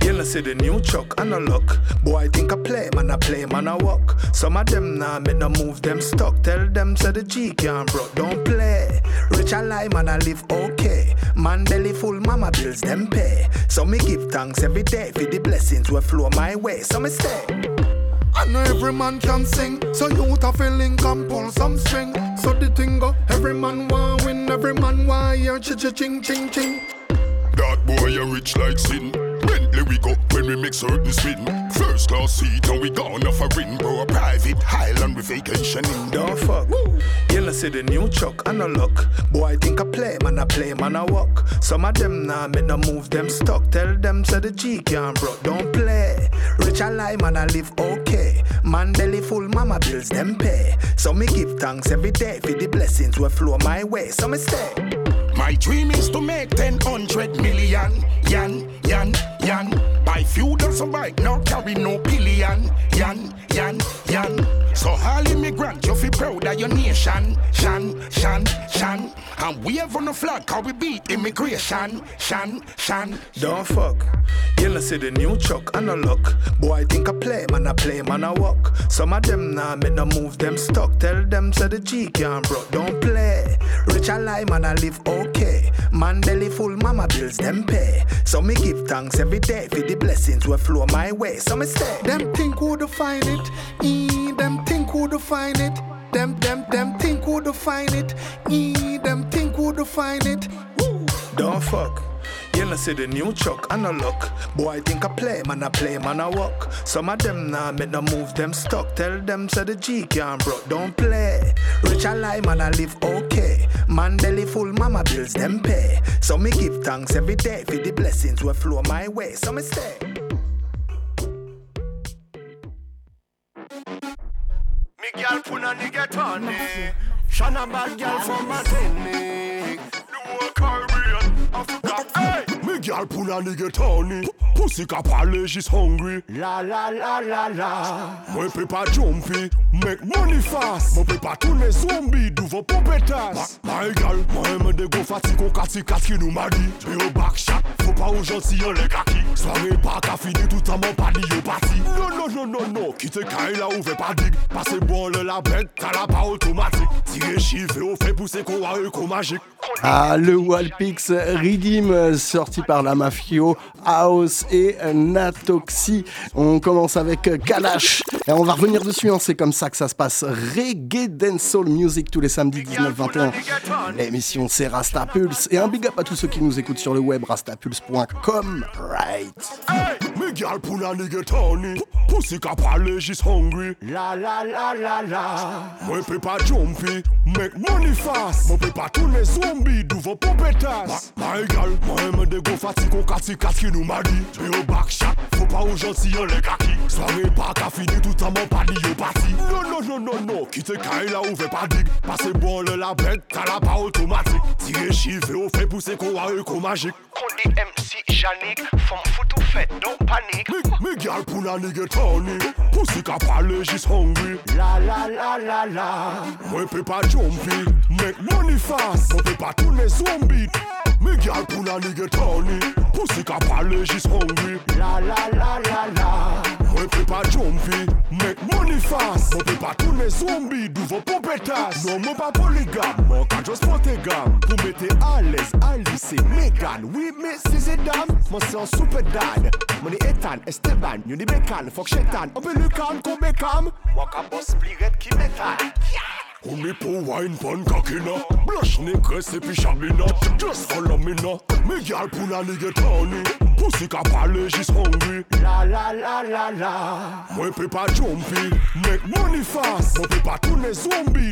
You know see the new chuck, I no luck. Boy, I think I play, man, I play, man, I walk. Some of them nah make no move, them stuck. Tell them say the G can't bro, don't play. Rich I lie, man, I live okay. Man belly full, mama bills them pay. So me give thanks every day for the blessings will flow my way. So me stay. Know every man can sing, so you a feeling can pull some string. So the thing go, every man want win, every man want hear ch ch ching ching ching. That boy a rich like sin. Bentley we go when we make certain spin. First class seat and we gone off a ring, bro. A private Highland with vacation in. Don't fuck. You know see the new chuck, I no luck. Boy, I think I play, man, I play, man, I walk. Some of them nah make no move, them stuck. Tell them say the G can't bro, don't play. Rich I lie, man, I live okay. Man belly full, mama bills them pay. So me give thanks every day for the blessings will flow my way. So me stay. My dream is to make 10 hundred million. Yan, yan, yan. Buy few dozen bike, now carry no billion. Yan, yan, yan. So all immigrant, you feel proud of your nation. Shan, shan, shan. And we have on the flag, how we beat immigration. Shan, shan. Don't fuck. You know see the new chuck, I no luck. Boy, I think I play, man, I play, man, I walk. Some of them nah make no move, them stuck. Tell them say the G can't bro, don't play. Rich I lie, man, I live okay. Man belly full, mama bills them pay. So me give thanks every day for the blessings will flow my way. So me stay. Them think who define it, e them think who define it. Them, them, them think who define it. E, them think who define it. Woo. Don't fuck. You know see the new chuck, I no look. Boy I think I play, man I play, man I walk. Some of them nah make no move, them stuck. Tell them say the G can't broke, don't play. Rich I lie, man I live okay. Man belly full, mama bills them pay. So me give thanks every day for the blessings will flow my way. So me stay. Me girl put on the on me. Shana bad girl. The whole Caribbean, Africa. Hey, Me girl pull and get honey Pussy ka parle, she's hungry. La la la la la. Mwen pe pa jumpy, make money fast. Mwen pe pa tourne zombie, do vos pompetas My girl, mwen eme de go fati kon kati kat ki nou madi. Te yo back shot, fò pa ou janti yon le kaki. Soare pa ka fini tout an man pa di yo pati. Non, non, non, non, non, kite kay la ouve pa dig. Pase bon le la bet, ta la pa automatique Tire chive ou fe pousse kon wa e kon magik Ah, le Walpix Redeem, sorti par la Mafio, House et Natoxy. On commence avec euh, Kalash. Et on va revenir dessus, hein, c'est comme ça que ça se passe. Reggae Dancehall Music tous les samedis 19-21. L'émission c'est Rasta Pulse. Et un big up à tous ceux qui nous écoutent sur le web, rastapulse.com. Right. The girl pull a nigga tony. Pussy ka pale, she's hungry. La la la la la. Mwen pe pa jumpy, make money fast. Mwen pe pa toune zombie, duvan pou petas. Ma e gal, mwen mwen de go fati kon kati kat ki nou madi. Te yo bak shot, fò pa ou janti yon le kaki. Soare pa ka fini toutan mwen padi yo pati. Non, non, non, non, non, kite kay la ouve pa dig. Pase bon le la bet, ta la pa otomatik. Tire chive ou fe puse kon ware kon magik. Kon di MC Janik, fòm foutou fet, don pali. tonic. Me, me girl pull a nigga tonic. Pussy ka pale, she's hungry. La la la la la. Mwen pe pa jumpy, make money fast. Mwen pe pa toune zombie. Me girl pull a nigga tonic. Pussy ka pale, she's hungry. La la la la la. Mwen pe pa jombi, mek mouni fas Mwen pe pa toune zombi, duvo pou petas Non mwen pa poligam, mwen ka jos pote gam Pou mette alez, alise, megan. Oui, me se zedan, mwen se an soupe dan Mwen e etan, esteban, yon e bekan Fok chetan, an belukan, kon bekam Mwen ka bos pliret ki metan Yeah! On me pou wine pon kakina Blush negres epi chabina Just follow me now Me gal pou la li get honey Pussy ka parle, she's hungry La la la la la. Mwen pe pa jumpy, make money fast Mwen pe pa tourne zombie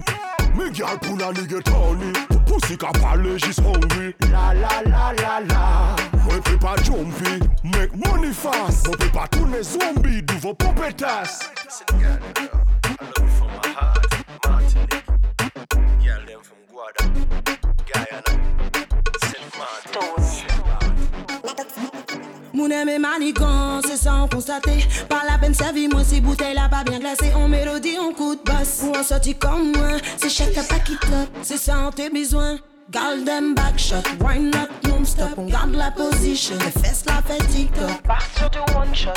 Me gal pou la li get honey Pussy ka parle, she's hungry La la la la la. Mwen pe pa jumpy, make money fast Mwen pe pa tourne zombie, do vos pompetas Girl Moun aime manigance, c'est sans constater. Par la peine servie, moi si bouteille là pas bien glacée. En mélodie, on coup de basse. Ou en sortie comme moi, c'est chaque pas qui top. C'est sans tes besoins. Garde them back shot, wine not non-stop. On garde la position, les fesses la fait TikTok. Part sur du one shot.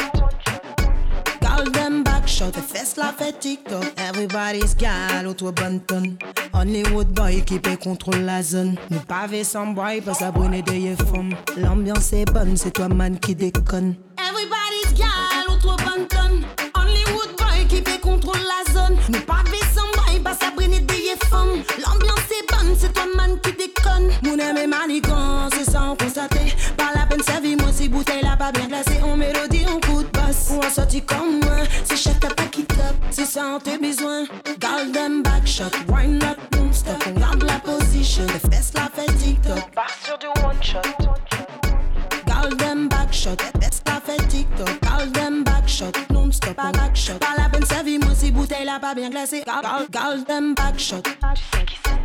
Garde them back shot, fesses la fait TikTok. Everybody's gal, autour bonne tonne. Hollywood boy qui peut contrôle la zone. Nous pavés sans boy, pas s'abonner des femmes. L'ambiance est bonne, c'est toi man qui déconne. Everybody's gal, autour bonne tonne. Hollywood boy qui peut contrôle la zone. Nous pavés sans boy, pas s'abonner des femmes. L'ambiance est bonne, c'est toi man qui déconne. Mon aime manigan, c'est sans constater. Par la peine servie, moi si bouteille là pas bien glacée. Basse. Ou en sortie comme moi, c'est chaque pas qui top. C'est sans tes besoins. Garde them back shot, wine not non-stop. On garde la position, les fesses la fait TikTok. Part sur du one shot. Garde them back shot, les fesses la fait TikTok. Garde them back shot, non-stop. Pas back shot. Par la peine servie, moi si bouteille là pas bien glacée. Garde, garde, garde them back shot. C'est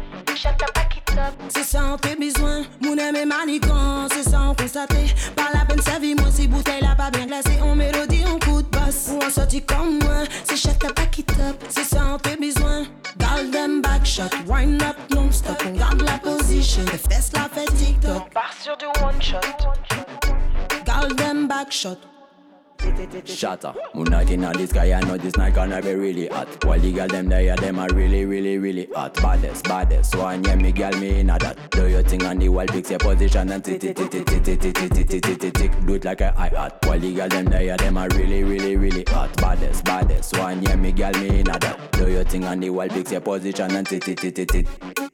C'est ça on fait besoin, mon aimé manicant, c'est ça on constate. Pas la peine sa vie, moi si bouteille là pas bien glacée, on mélodie, on coup de bosse. Ou on sortit comme moi, c'est chacun pas qui top. C'est ça on fait besoin. Golden back shot, wind up non stop, on garde la position. Les fesses la fait TikTok. On part sur du one shot. Golden back shot. Shatter. Moonlight in the sky, I know this night gonna be really hot. While the girl them there, them are really, really, really hot. Baddest, baddest. One yeah, me girl me in a that. Do your thing on the wall, fix your position and tick, tick, tick, tick, tick, tick, tick, tick, tick, tick, tick. Do it like a hi hat. While the girl them there, them are really, really, really hot. Baddest, baddest. One yeah, me girl me in a that. Do your thing on the wall, fix your position and tick, tick, tick, tick, tick.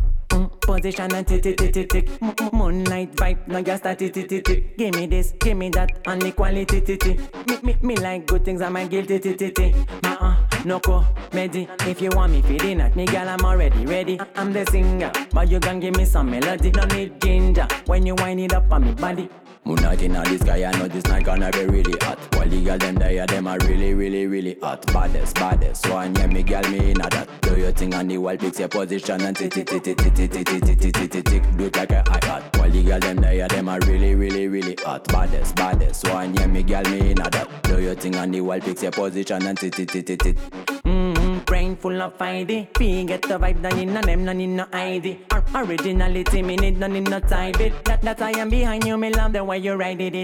Position and tick tick tick tick tick. Moonlight vibe, now just a tick tick tick. Give me this, give me that, and the quality tick tick. Me me me like good things, I'm a guilty tick tick tick. Ma uh, no co, medi. If you want me for dinner, me girl, I'm already ready. I'm the singer, but you can give me some melody. No need ginger when you wind it up on me body. Moonlight in the sky, I know this night gonna be really hot. While the girl them there, them are really, really, really hot. Baddest, baddest. One yeah, me girl me in a that. Do your thing on the wall, fix your position and tick, tick, tick, tick, tick, tick, tick, tick, tick, tick, tick, tick. Do it like a hi. While the girl them there, them are really, really, really hot. Baddest, baddest. One yeah, me girl me in a that. Do your thing on the wall, fix your position and tick, tick, tick, tick, tick full of ID. We get the vibe, done in them, none in no ID. Originality, me need none in no type it. That, that I am behind you, me love the way you ride it.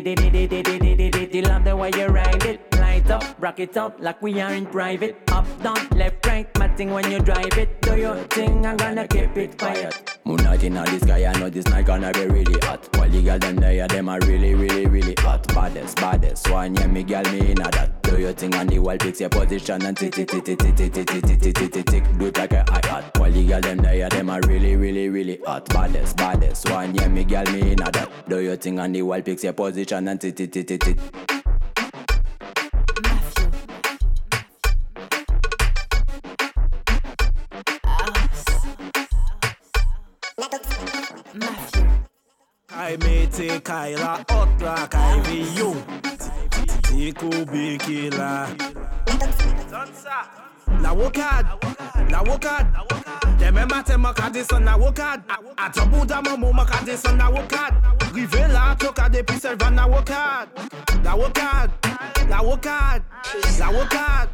You love the way you ride it. Light up, rock it up like we are in private. Up, down, left, right, my thing when you drive it. Do your thing, I'm gonna keep it quiet. Moonlight in the sky, I know this night gonna be really hot. While the girl them there, them are really, really, really hot. Baddest, baddest. One yeah, me girl me in a that. Do your thing on the wall, fix your position and tick, tick, tick, tick, tick, tick, tick, tick, tick, tick, tick, tick. Do like a hi hat. While the girl them there, them are really, really, really hot. Baddest, baddest. One yeah, me girl me in a that. Do your thing on the wall, fix your position and tick, tick, tick, tick, tick. I may take Kyla hot rock Ivy you Nico be killer Na work hard Na work hard Dememba kade son na wokad. hard Atobu da mamu makadison na work hard Rive la toka depi selvan na wokad La wokad, la wokad, la wokad,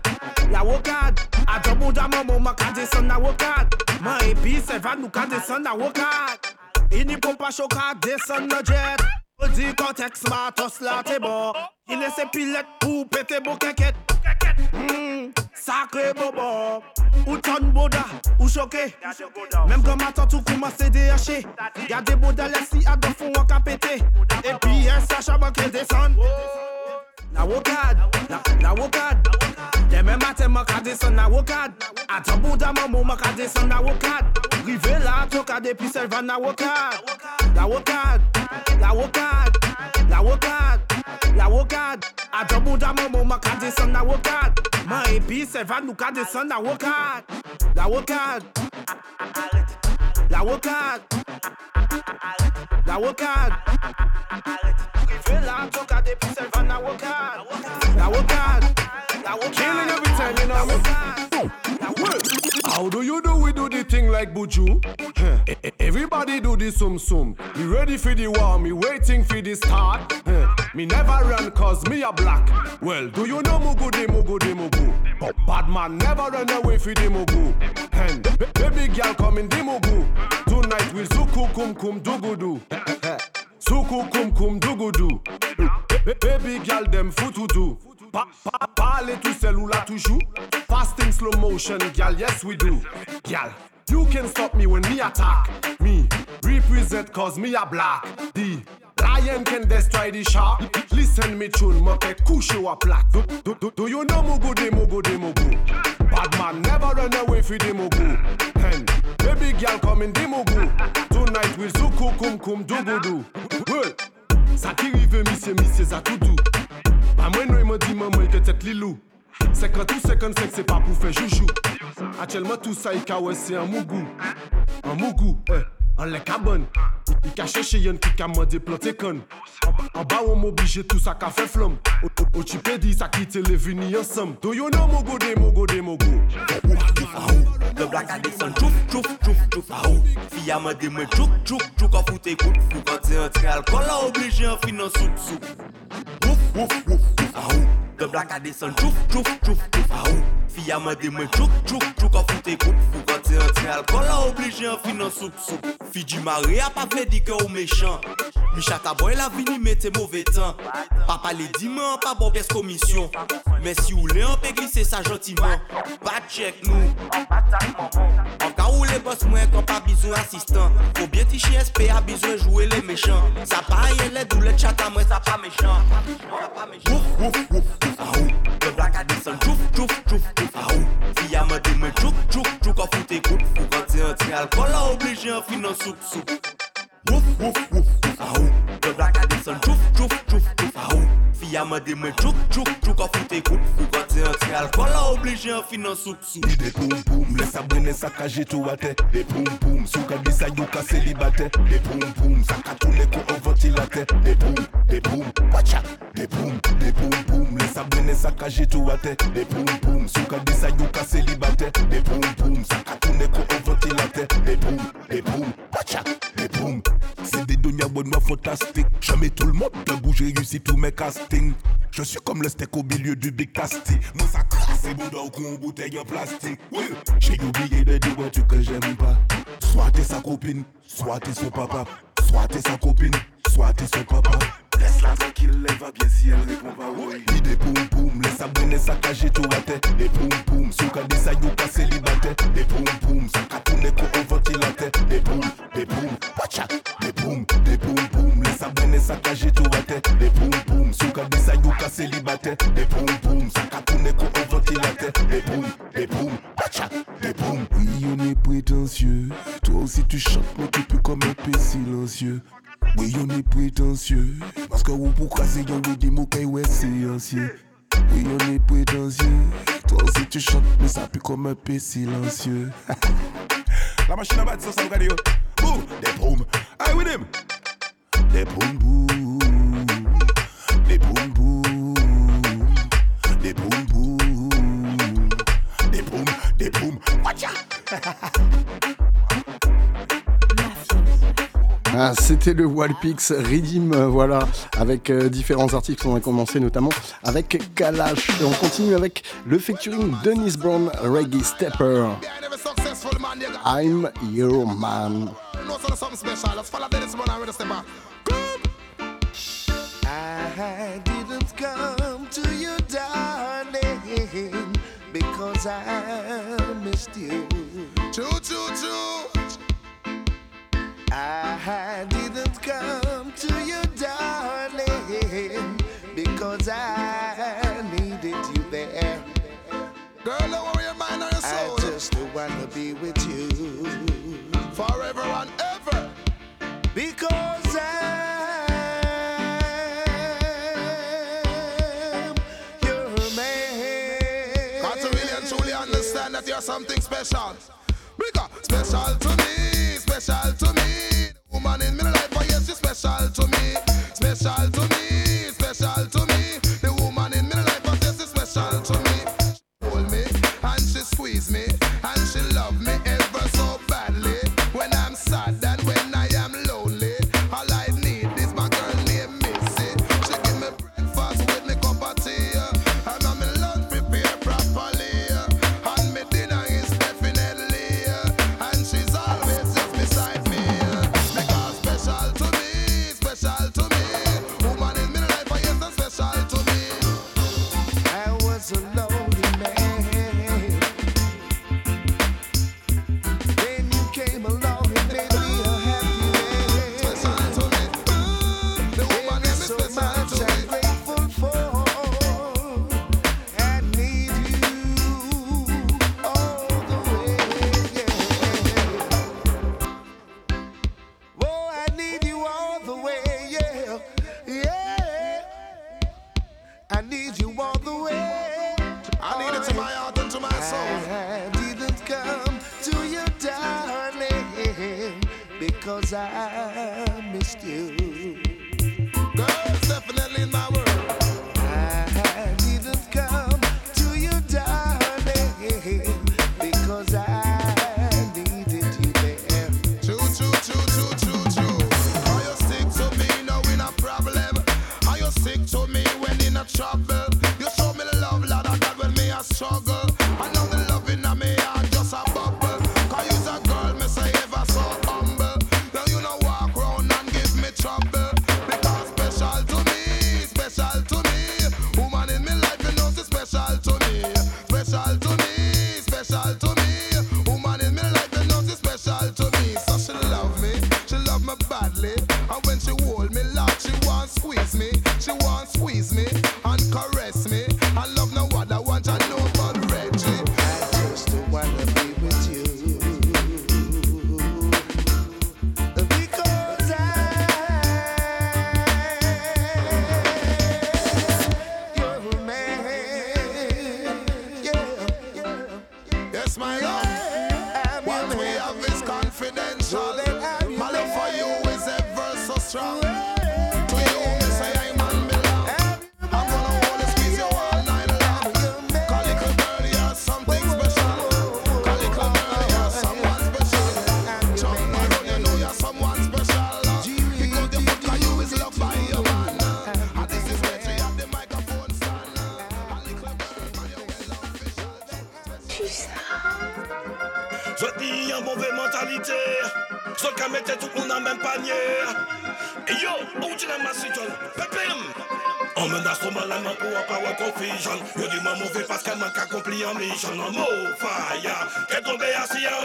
la wokad A dobou da momo kade son na wokad Ma epi selvan nou ka son na wokad Ini pou pa choka desen nan jet O di konteks ma tos la te Ile se pilet pou pete bo keket mm, Sakre bo bon hmm, Ou ton boda, ou choke Mem kon ma tat kouman se Gade boda lesi a foun wak apete E pi en sa chaban ke desan now walk hard, now walk hard. Remember te maka kadi son na wokad Ata bouda mo maka kadi son na wokad Rive la toka depi selvan na wokad La wokad, la wokad, la wokad, la wokad Ata bouda mo maka kadi son na wokad Ma epi selvan nou ka de son na wokad La wokad La rocade. La rocade. Privé la coca depuis Sylvain, la rocade. La rocade. La rocade. Killing every time, you know me. La rocade. How do you do we do the thing like Buju? Huh. Everybody do the sum sum. Me ready for the war, me waiting for the start. Huh. Me never run cause me a black. Well, do you know Mugu de Mugu de Mugu? But bad man never run away for the Mugu. And ba- baby girl come in the Mugu. Tonight we'll suku kum kum dugudu. Suku kum kum dugudu. Ba- Baby girl them fututu. Pa, pa, parlez tout seul ou là toujours. Fast in slow motion, gal, yes we do. Gal, you can stop me when me attack. Me represent cause me a black. The lion can destroy the shark. Listen me tune, moke couche ou a. Do, do, do, do you know mugu de mugu de mugu? Bad man never run away for the mugu. And baby girl come in mugu. Tonight we'll suku kum kum. Well, ça qui rive, monsieur, monsieur, ça tout A mwen nou e yon di maman yon ke tet li lou 50 ou 55 se pa pou fe joujou. Atchelman tout sa yon ka we se an mougou. An mougou, eh, an lek a bon Yon ka chèche yon ki ka mwen de plante kon An ba ou m'oblige tout sa ka fe flom O chi pedi sa ki te le vini yon som Do yon nou mogo de mogo de mogo Ouf, ouf, ouf, le blak a disan Chouf, chouf, chouf, chouf, ah, oh. ouf Fiya mwen de mwen chouk, chouk, chouk An foute kout, fou kante yon tre alkol A oblige yon finan souk, souk woof, woof, woof, ouf ah ou De blak a desen chouf, chouf, chouf, chouf a ou Fi a mande mwen chouk, chouk, chouk a foute koup Fou kan te entre alkol a oblige an fin an soup, soup Fi di mare a pa vle di ke ou mechan Mi chata boy la vini mette mauvais temps. Papa le di men an pa bon pièce commission. Mais si ou le an pe glisse sa gentiment. Pas check nou En ka ou les boss mwen kon pa besoin assistant Faut bien ti chien SP a besoin jouer les méchants. Ça pa yé les dou le chat à moi ça pas méchant. Ouf ouf ahou Mwen blaka disan chouf, chouf, chouf, chouf, ahou Fiya mwen di mwen chouk, chouk, chouk a foute kout Fou kante yon ti alkol a oblije yon finan souk, souk Wouf, wouf, wouf, wouf, ahou Mwen blaka disan chouf, chouf, fi a mande mwen chouk chouk chouk a foute koup Kou kote yon tre alkol a oblige yon fi nan souk souk Ide poum poum, le sa brene sa ka jetou ate De poum poum, sou ka disa yon ka selibate De poum poum, sa ka toune kou ovotilate De poum, de poum, wachak De poum, de poum poum, le sa brene sa ka jetou ate De poum poum, sou ka disa yon ka selibate De poum poum, sa ka toune kou ovotilate De poum, de poum, wachak De poum, se de donya wè mwen fantastik Chame tout l'monde, tan bouj reyusi tout mè kastik je suis comme le steak au milieu du big tasty. Moi ça crasse et boudin con bouteille en plastique. Oui, j'ai oublié de dire un que j'aime pas. Soit t'es sa copine, soit t'es son papa. Soit t'es sa copine, soit t'es son papa. Laisse-la tranquille, elle va bien si elle répond pas oui. Des poum poum, laisse abonner sa cage tout à tête. Des poum poum, sous ka des saillots pas célibataire. Des poum poum, ça ka tourner un ventilateur. Des poum, des poum, watch out. Des poum, des poum poum, laisse abonner sa cage tout à tête. Des poum poum, sous ka des saillots pas célibataire. Des poum poum, ça ka tourner ko un ventilateur. Des poum, des poum, watch out. Des poum. Oui, on est prétentieux. Toi aussi tu chantes, mais tu peux comme un peu silencieux. Oui, on est prétentieux. Parce que vous pour casser, y'en a des mots ouais, c'est. Oui, on est prétentieux. Toi aussi tu chantes, mais ça pue comme un peu silencieux. *laughs* La machine à battre, ça, ça regarde yo. Boum, des boum. Hey, with him. Des boum boum. Des boum boum. Des boum boum. Des boum, des boum. Watch out. *laughs* Ah, C'était le Walpix Redeem, euh, voilà, avec euh, différents artistes qu'on a commencé notamment avec Kalash. Et on continue avec le featuring Dennis Brown, Reggae Stepper. I'm your man. I didn't come to you, darling, because I missed you. Choo choo choo. I didn't come to you, darling, because I needed you there. Girl, don't worry your mind or your I just wanna be with you Forever and ever. because I'm your man. Got to really and truly understand that you're something special. Special to me, special to me. The woman in my life, oh yes, she's special to me. Special to me, Así ya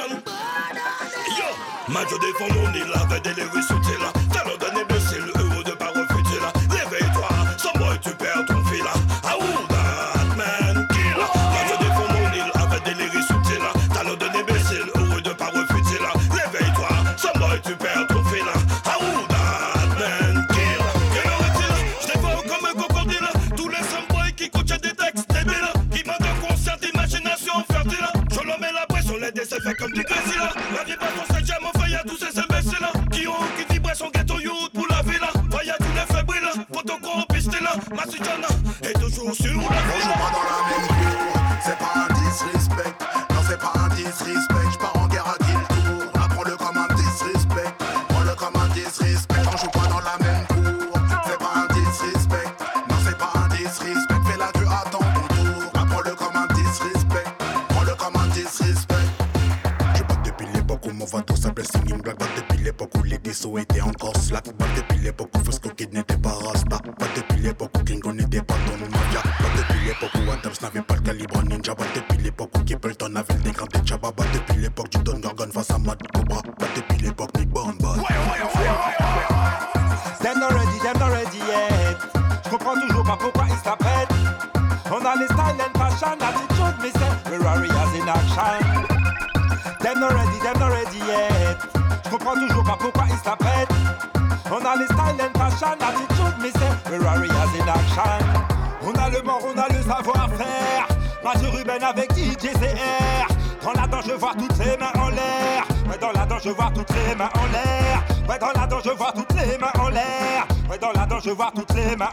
je vois toutes les mains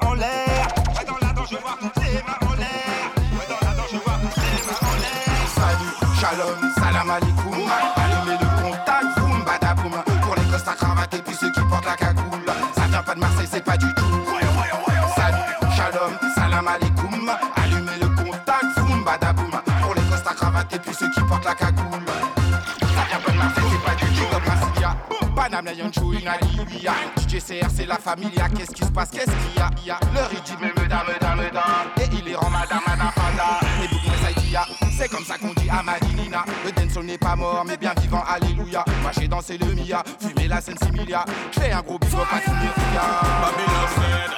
Lion chewing à DJ CR, c'est la familia. Qu'est-ce qui se passe, qu'est-ce qu'il y a, y a Leur il dit, mais mesdames, mesdames, mesdames. Et il les rend madame, madame, panda. Et vous c'est comme ça qu'on dit à Madinina. Le dancehall n'est pas mort, mais bien vivant, alléluia. Moi j'ai dansé le Mia, fumé la scène similia. J'ai un gros big up à Babylon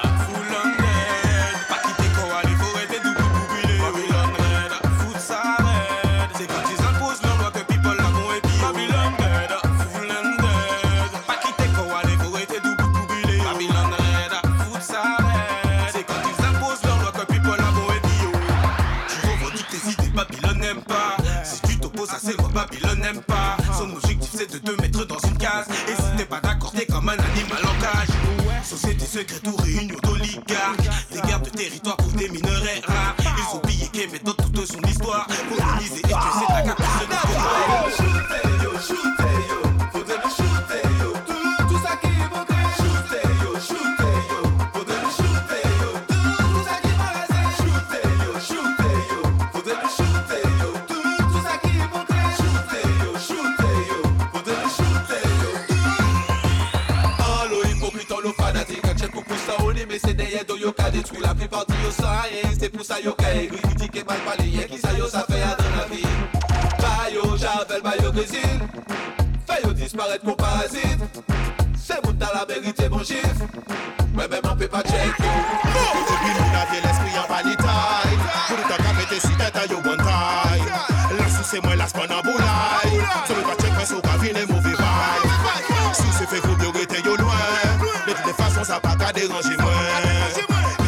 déranger moi.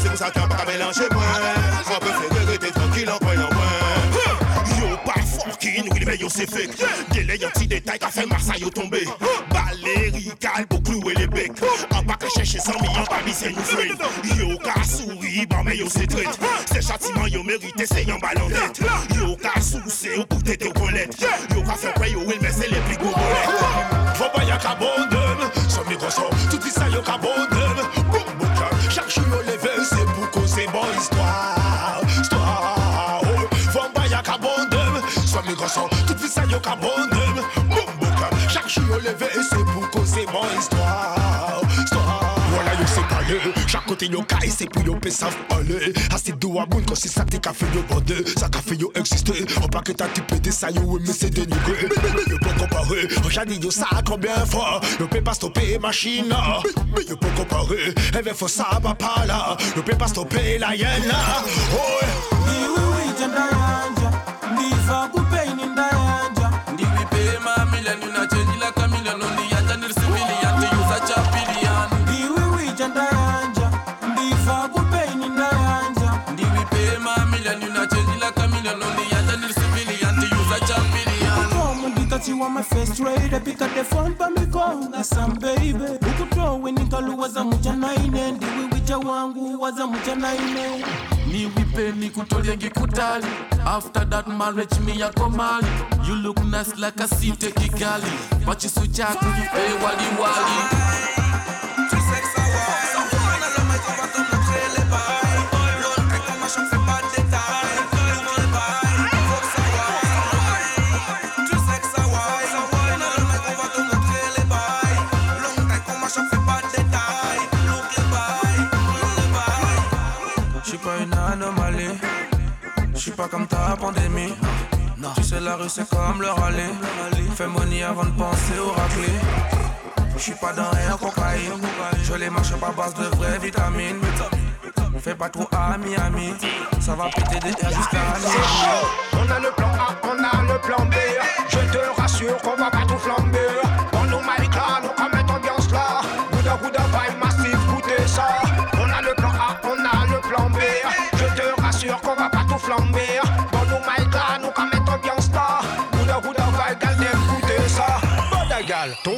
C'est pour ça qu'on pas mélanger moi. On peut faire rester tranquille en croyant moi. Yo pas fucking, oui mais yo c'est fake. Délai un petit détail qu'a fait Marseille tomber Valérie Calbo clouer les becs. En pas que chercher 100 millions parmi c'est nous friend Yo ka souri, bon mais yo c'est traite C'est châtiment yo mérité, c'est un ballon tête. Yo ka le lever et c'est pour causer mon histoire. Voilà, yo c'est parlé, chaque côté yo caille, c'est pour yo pesa parler. Assez ah, de wagon, ah, quand c'est ça, t'es café yo bande, ça café yo existe. On pas que t'as tu pété ça, yo, mais c'est dénigré. Mais yo pas comparer, regarde yo ça combien fois, yo peut pas stopper machine. Mais yo pas comparer, et eh bien faut ça, papa là, yo peut pas stopper la hyène là. Oh, ouais. My first rate Epika the phone pa mi konga some baby. Ukutowe nikaluwaza muja naine Ndiwiwije wangu waza muja naine niwipe nikutolie ngikutali after that marriage me ya komali you look nice like a city kigali pachisu chako vipe waliwali Je comme ta pandémie. Tu sais, la rue c'est comme le rallye. Fais money avant de penser au raclé. Je suis pas dans rien cocaïne, je les marche pas à base de vraies vitamines. Fais pas trop à Miami, ça va péter des airs jusqu'à Miami. On a le plan A, on a le plan B. Je te rassure qu'on va pas tout flamber.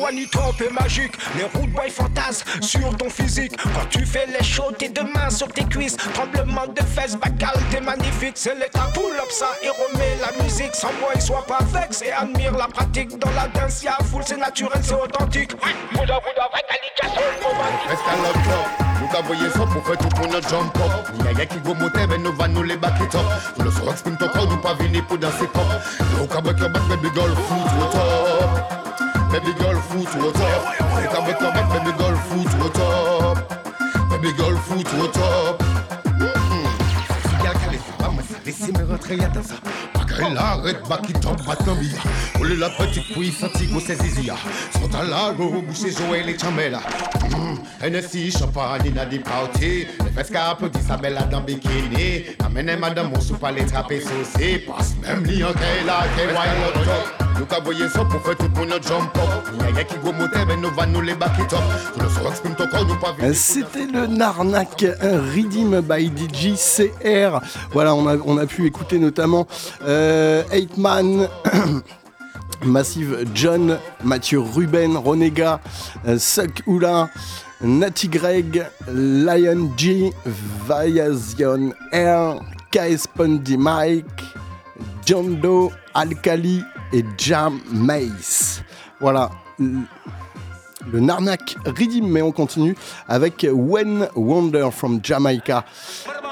Top est magique. Les routes boy fantasment sur ton physique. Quand tu fais les shows, tes deux mains sur tes cuisses. Tremblement de fesses, bacal, t'es magnifique. C'est l'état pull up ça et remet la musique. Sans moi, il soit pas vex et admire la pratique. Dans la danse, y'a full, c'est naturel, c'est authentique. Reste à notre top. Nous t'envoyer ça pour faire tout pour notre jump up. Y'a y'a qui go monter, mais nous va nous les back it up. Nous le saurons spin corps, nous pas venir pour danser pop. Nous your back, baby girl, foot au top. Baby girl, foot au top. Nous qu'à avec your back, baby girl, foot au top. Baby girl, foot au top. Laissez-moi rentrer à dans ça Bagaille là, arrête, back it up, battant bia Oule la petite pouille, fatigue, c'est zizia Sont à la go, boucher, Joël et Chamela NSI, champagne, in a the party Les fesses qui applaudissent sa belle dans bikini. Amène madame, mon soupe à les trapper saucé. Passe même li en qu'elle a, qu'elle wild up C'était le Narnak, un Redeem by DJCR. Voilà, on a, pu écouter notamment euh, Eight Man. *coughs* Massive John, Mathieu Ruben, Ronega, euh, Suck Natty Greg, Lion G, Vayazion Air, KS Pondy Mike, John Doe, Alkali et Jam Mace. Voilà. Le Narnak Redeem, mais on continue avec When Wonder from Jamaica.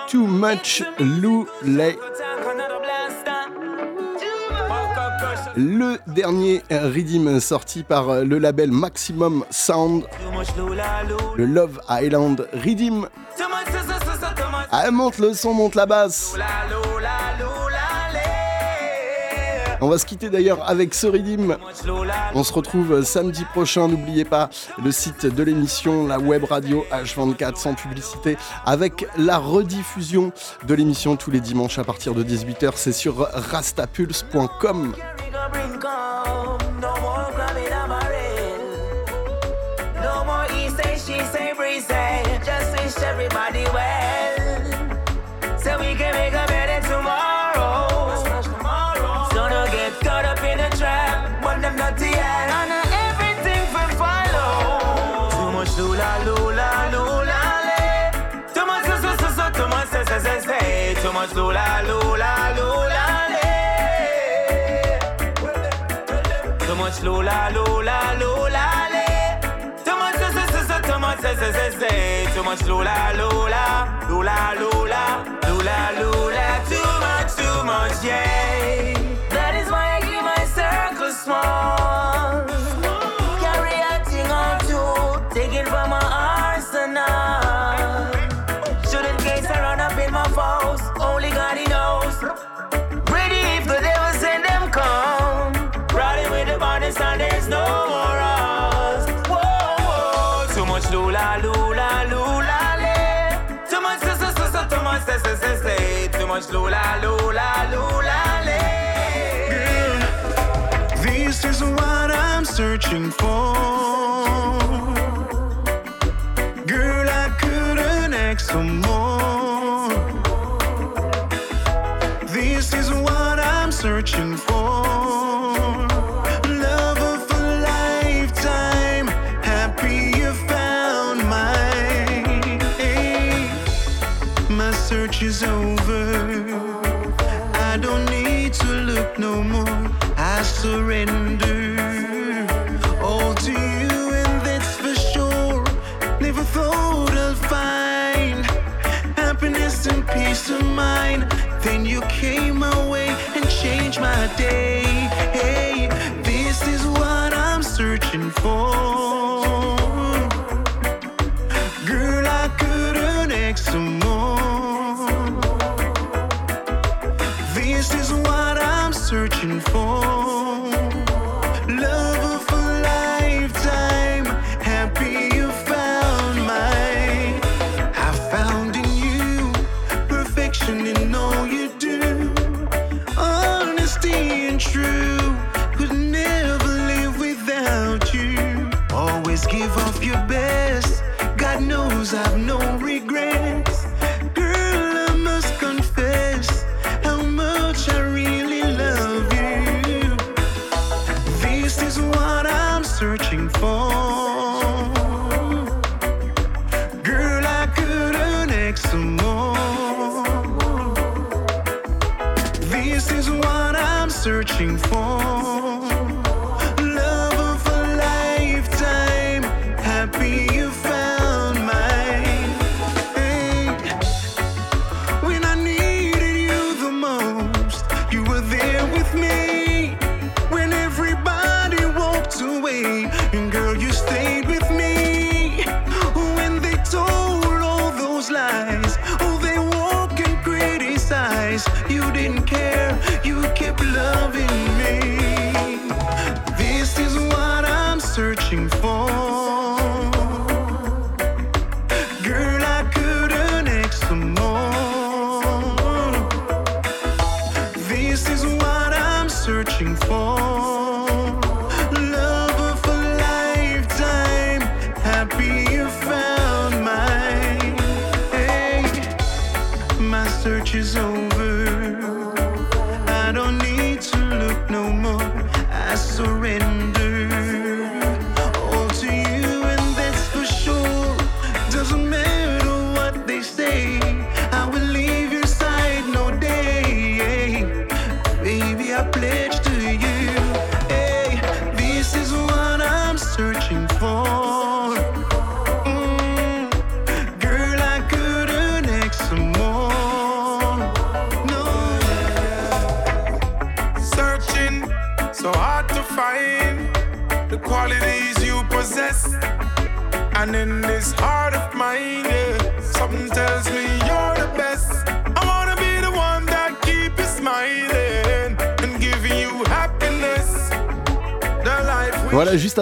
Too much Lou Lay. Le dernier Redeem sorti par le label Maximum Sound, le Love Island Redeem. Ah, monte le son, monte la basse. On va se quitter d'ailleurs avec ce. On se retrouve samedi prochain. N'oubliez pas le site de l'émission, la web radio H24 sans publicité, avec la rediffusion de l'émission tous les dimanches à partir de 18h. C'est sur rastapulse.com. wants Lola, Lola, Lola, Lola, Lola, Lola. Too much, too much, yeah. That is why I keep my circle small. Carry a thing or two, take it from my arsenal. Shouldn't case I run up in my foes, only God he knows. much Lola, Lola, Lola, Girl, this is what I'm searching for. Girl, I couldn't ask for day. your best. Got news I've known.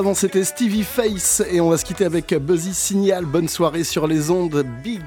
avant c'était Stevie Face et on va se quitter avec Buzzy Signal. Bonne soirée sur les ondes. Big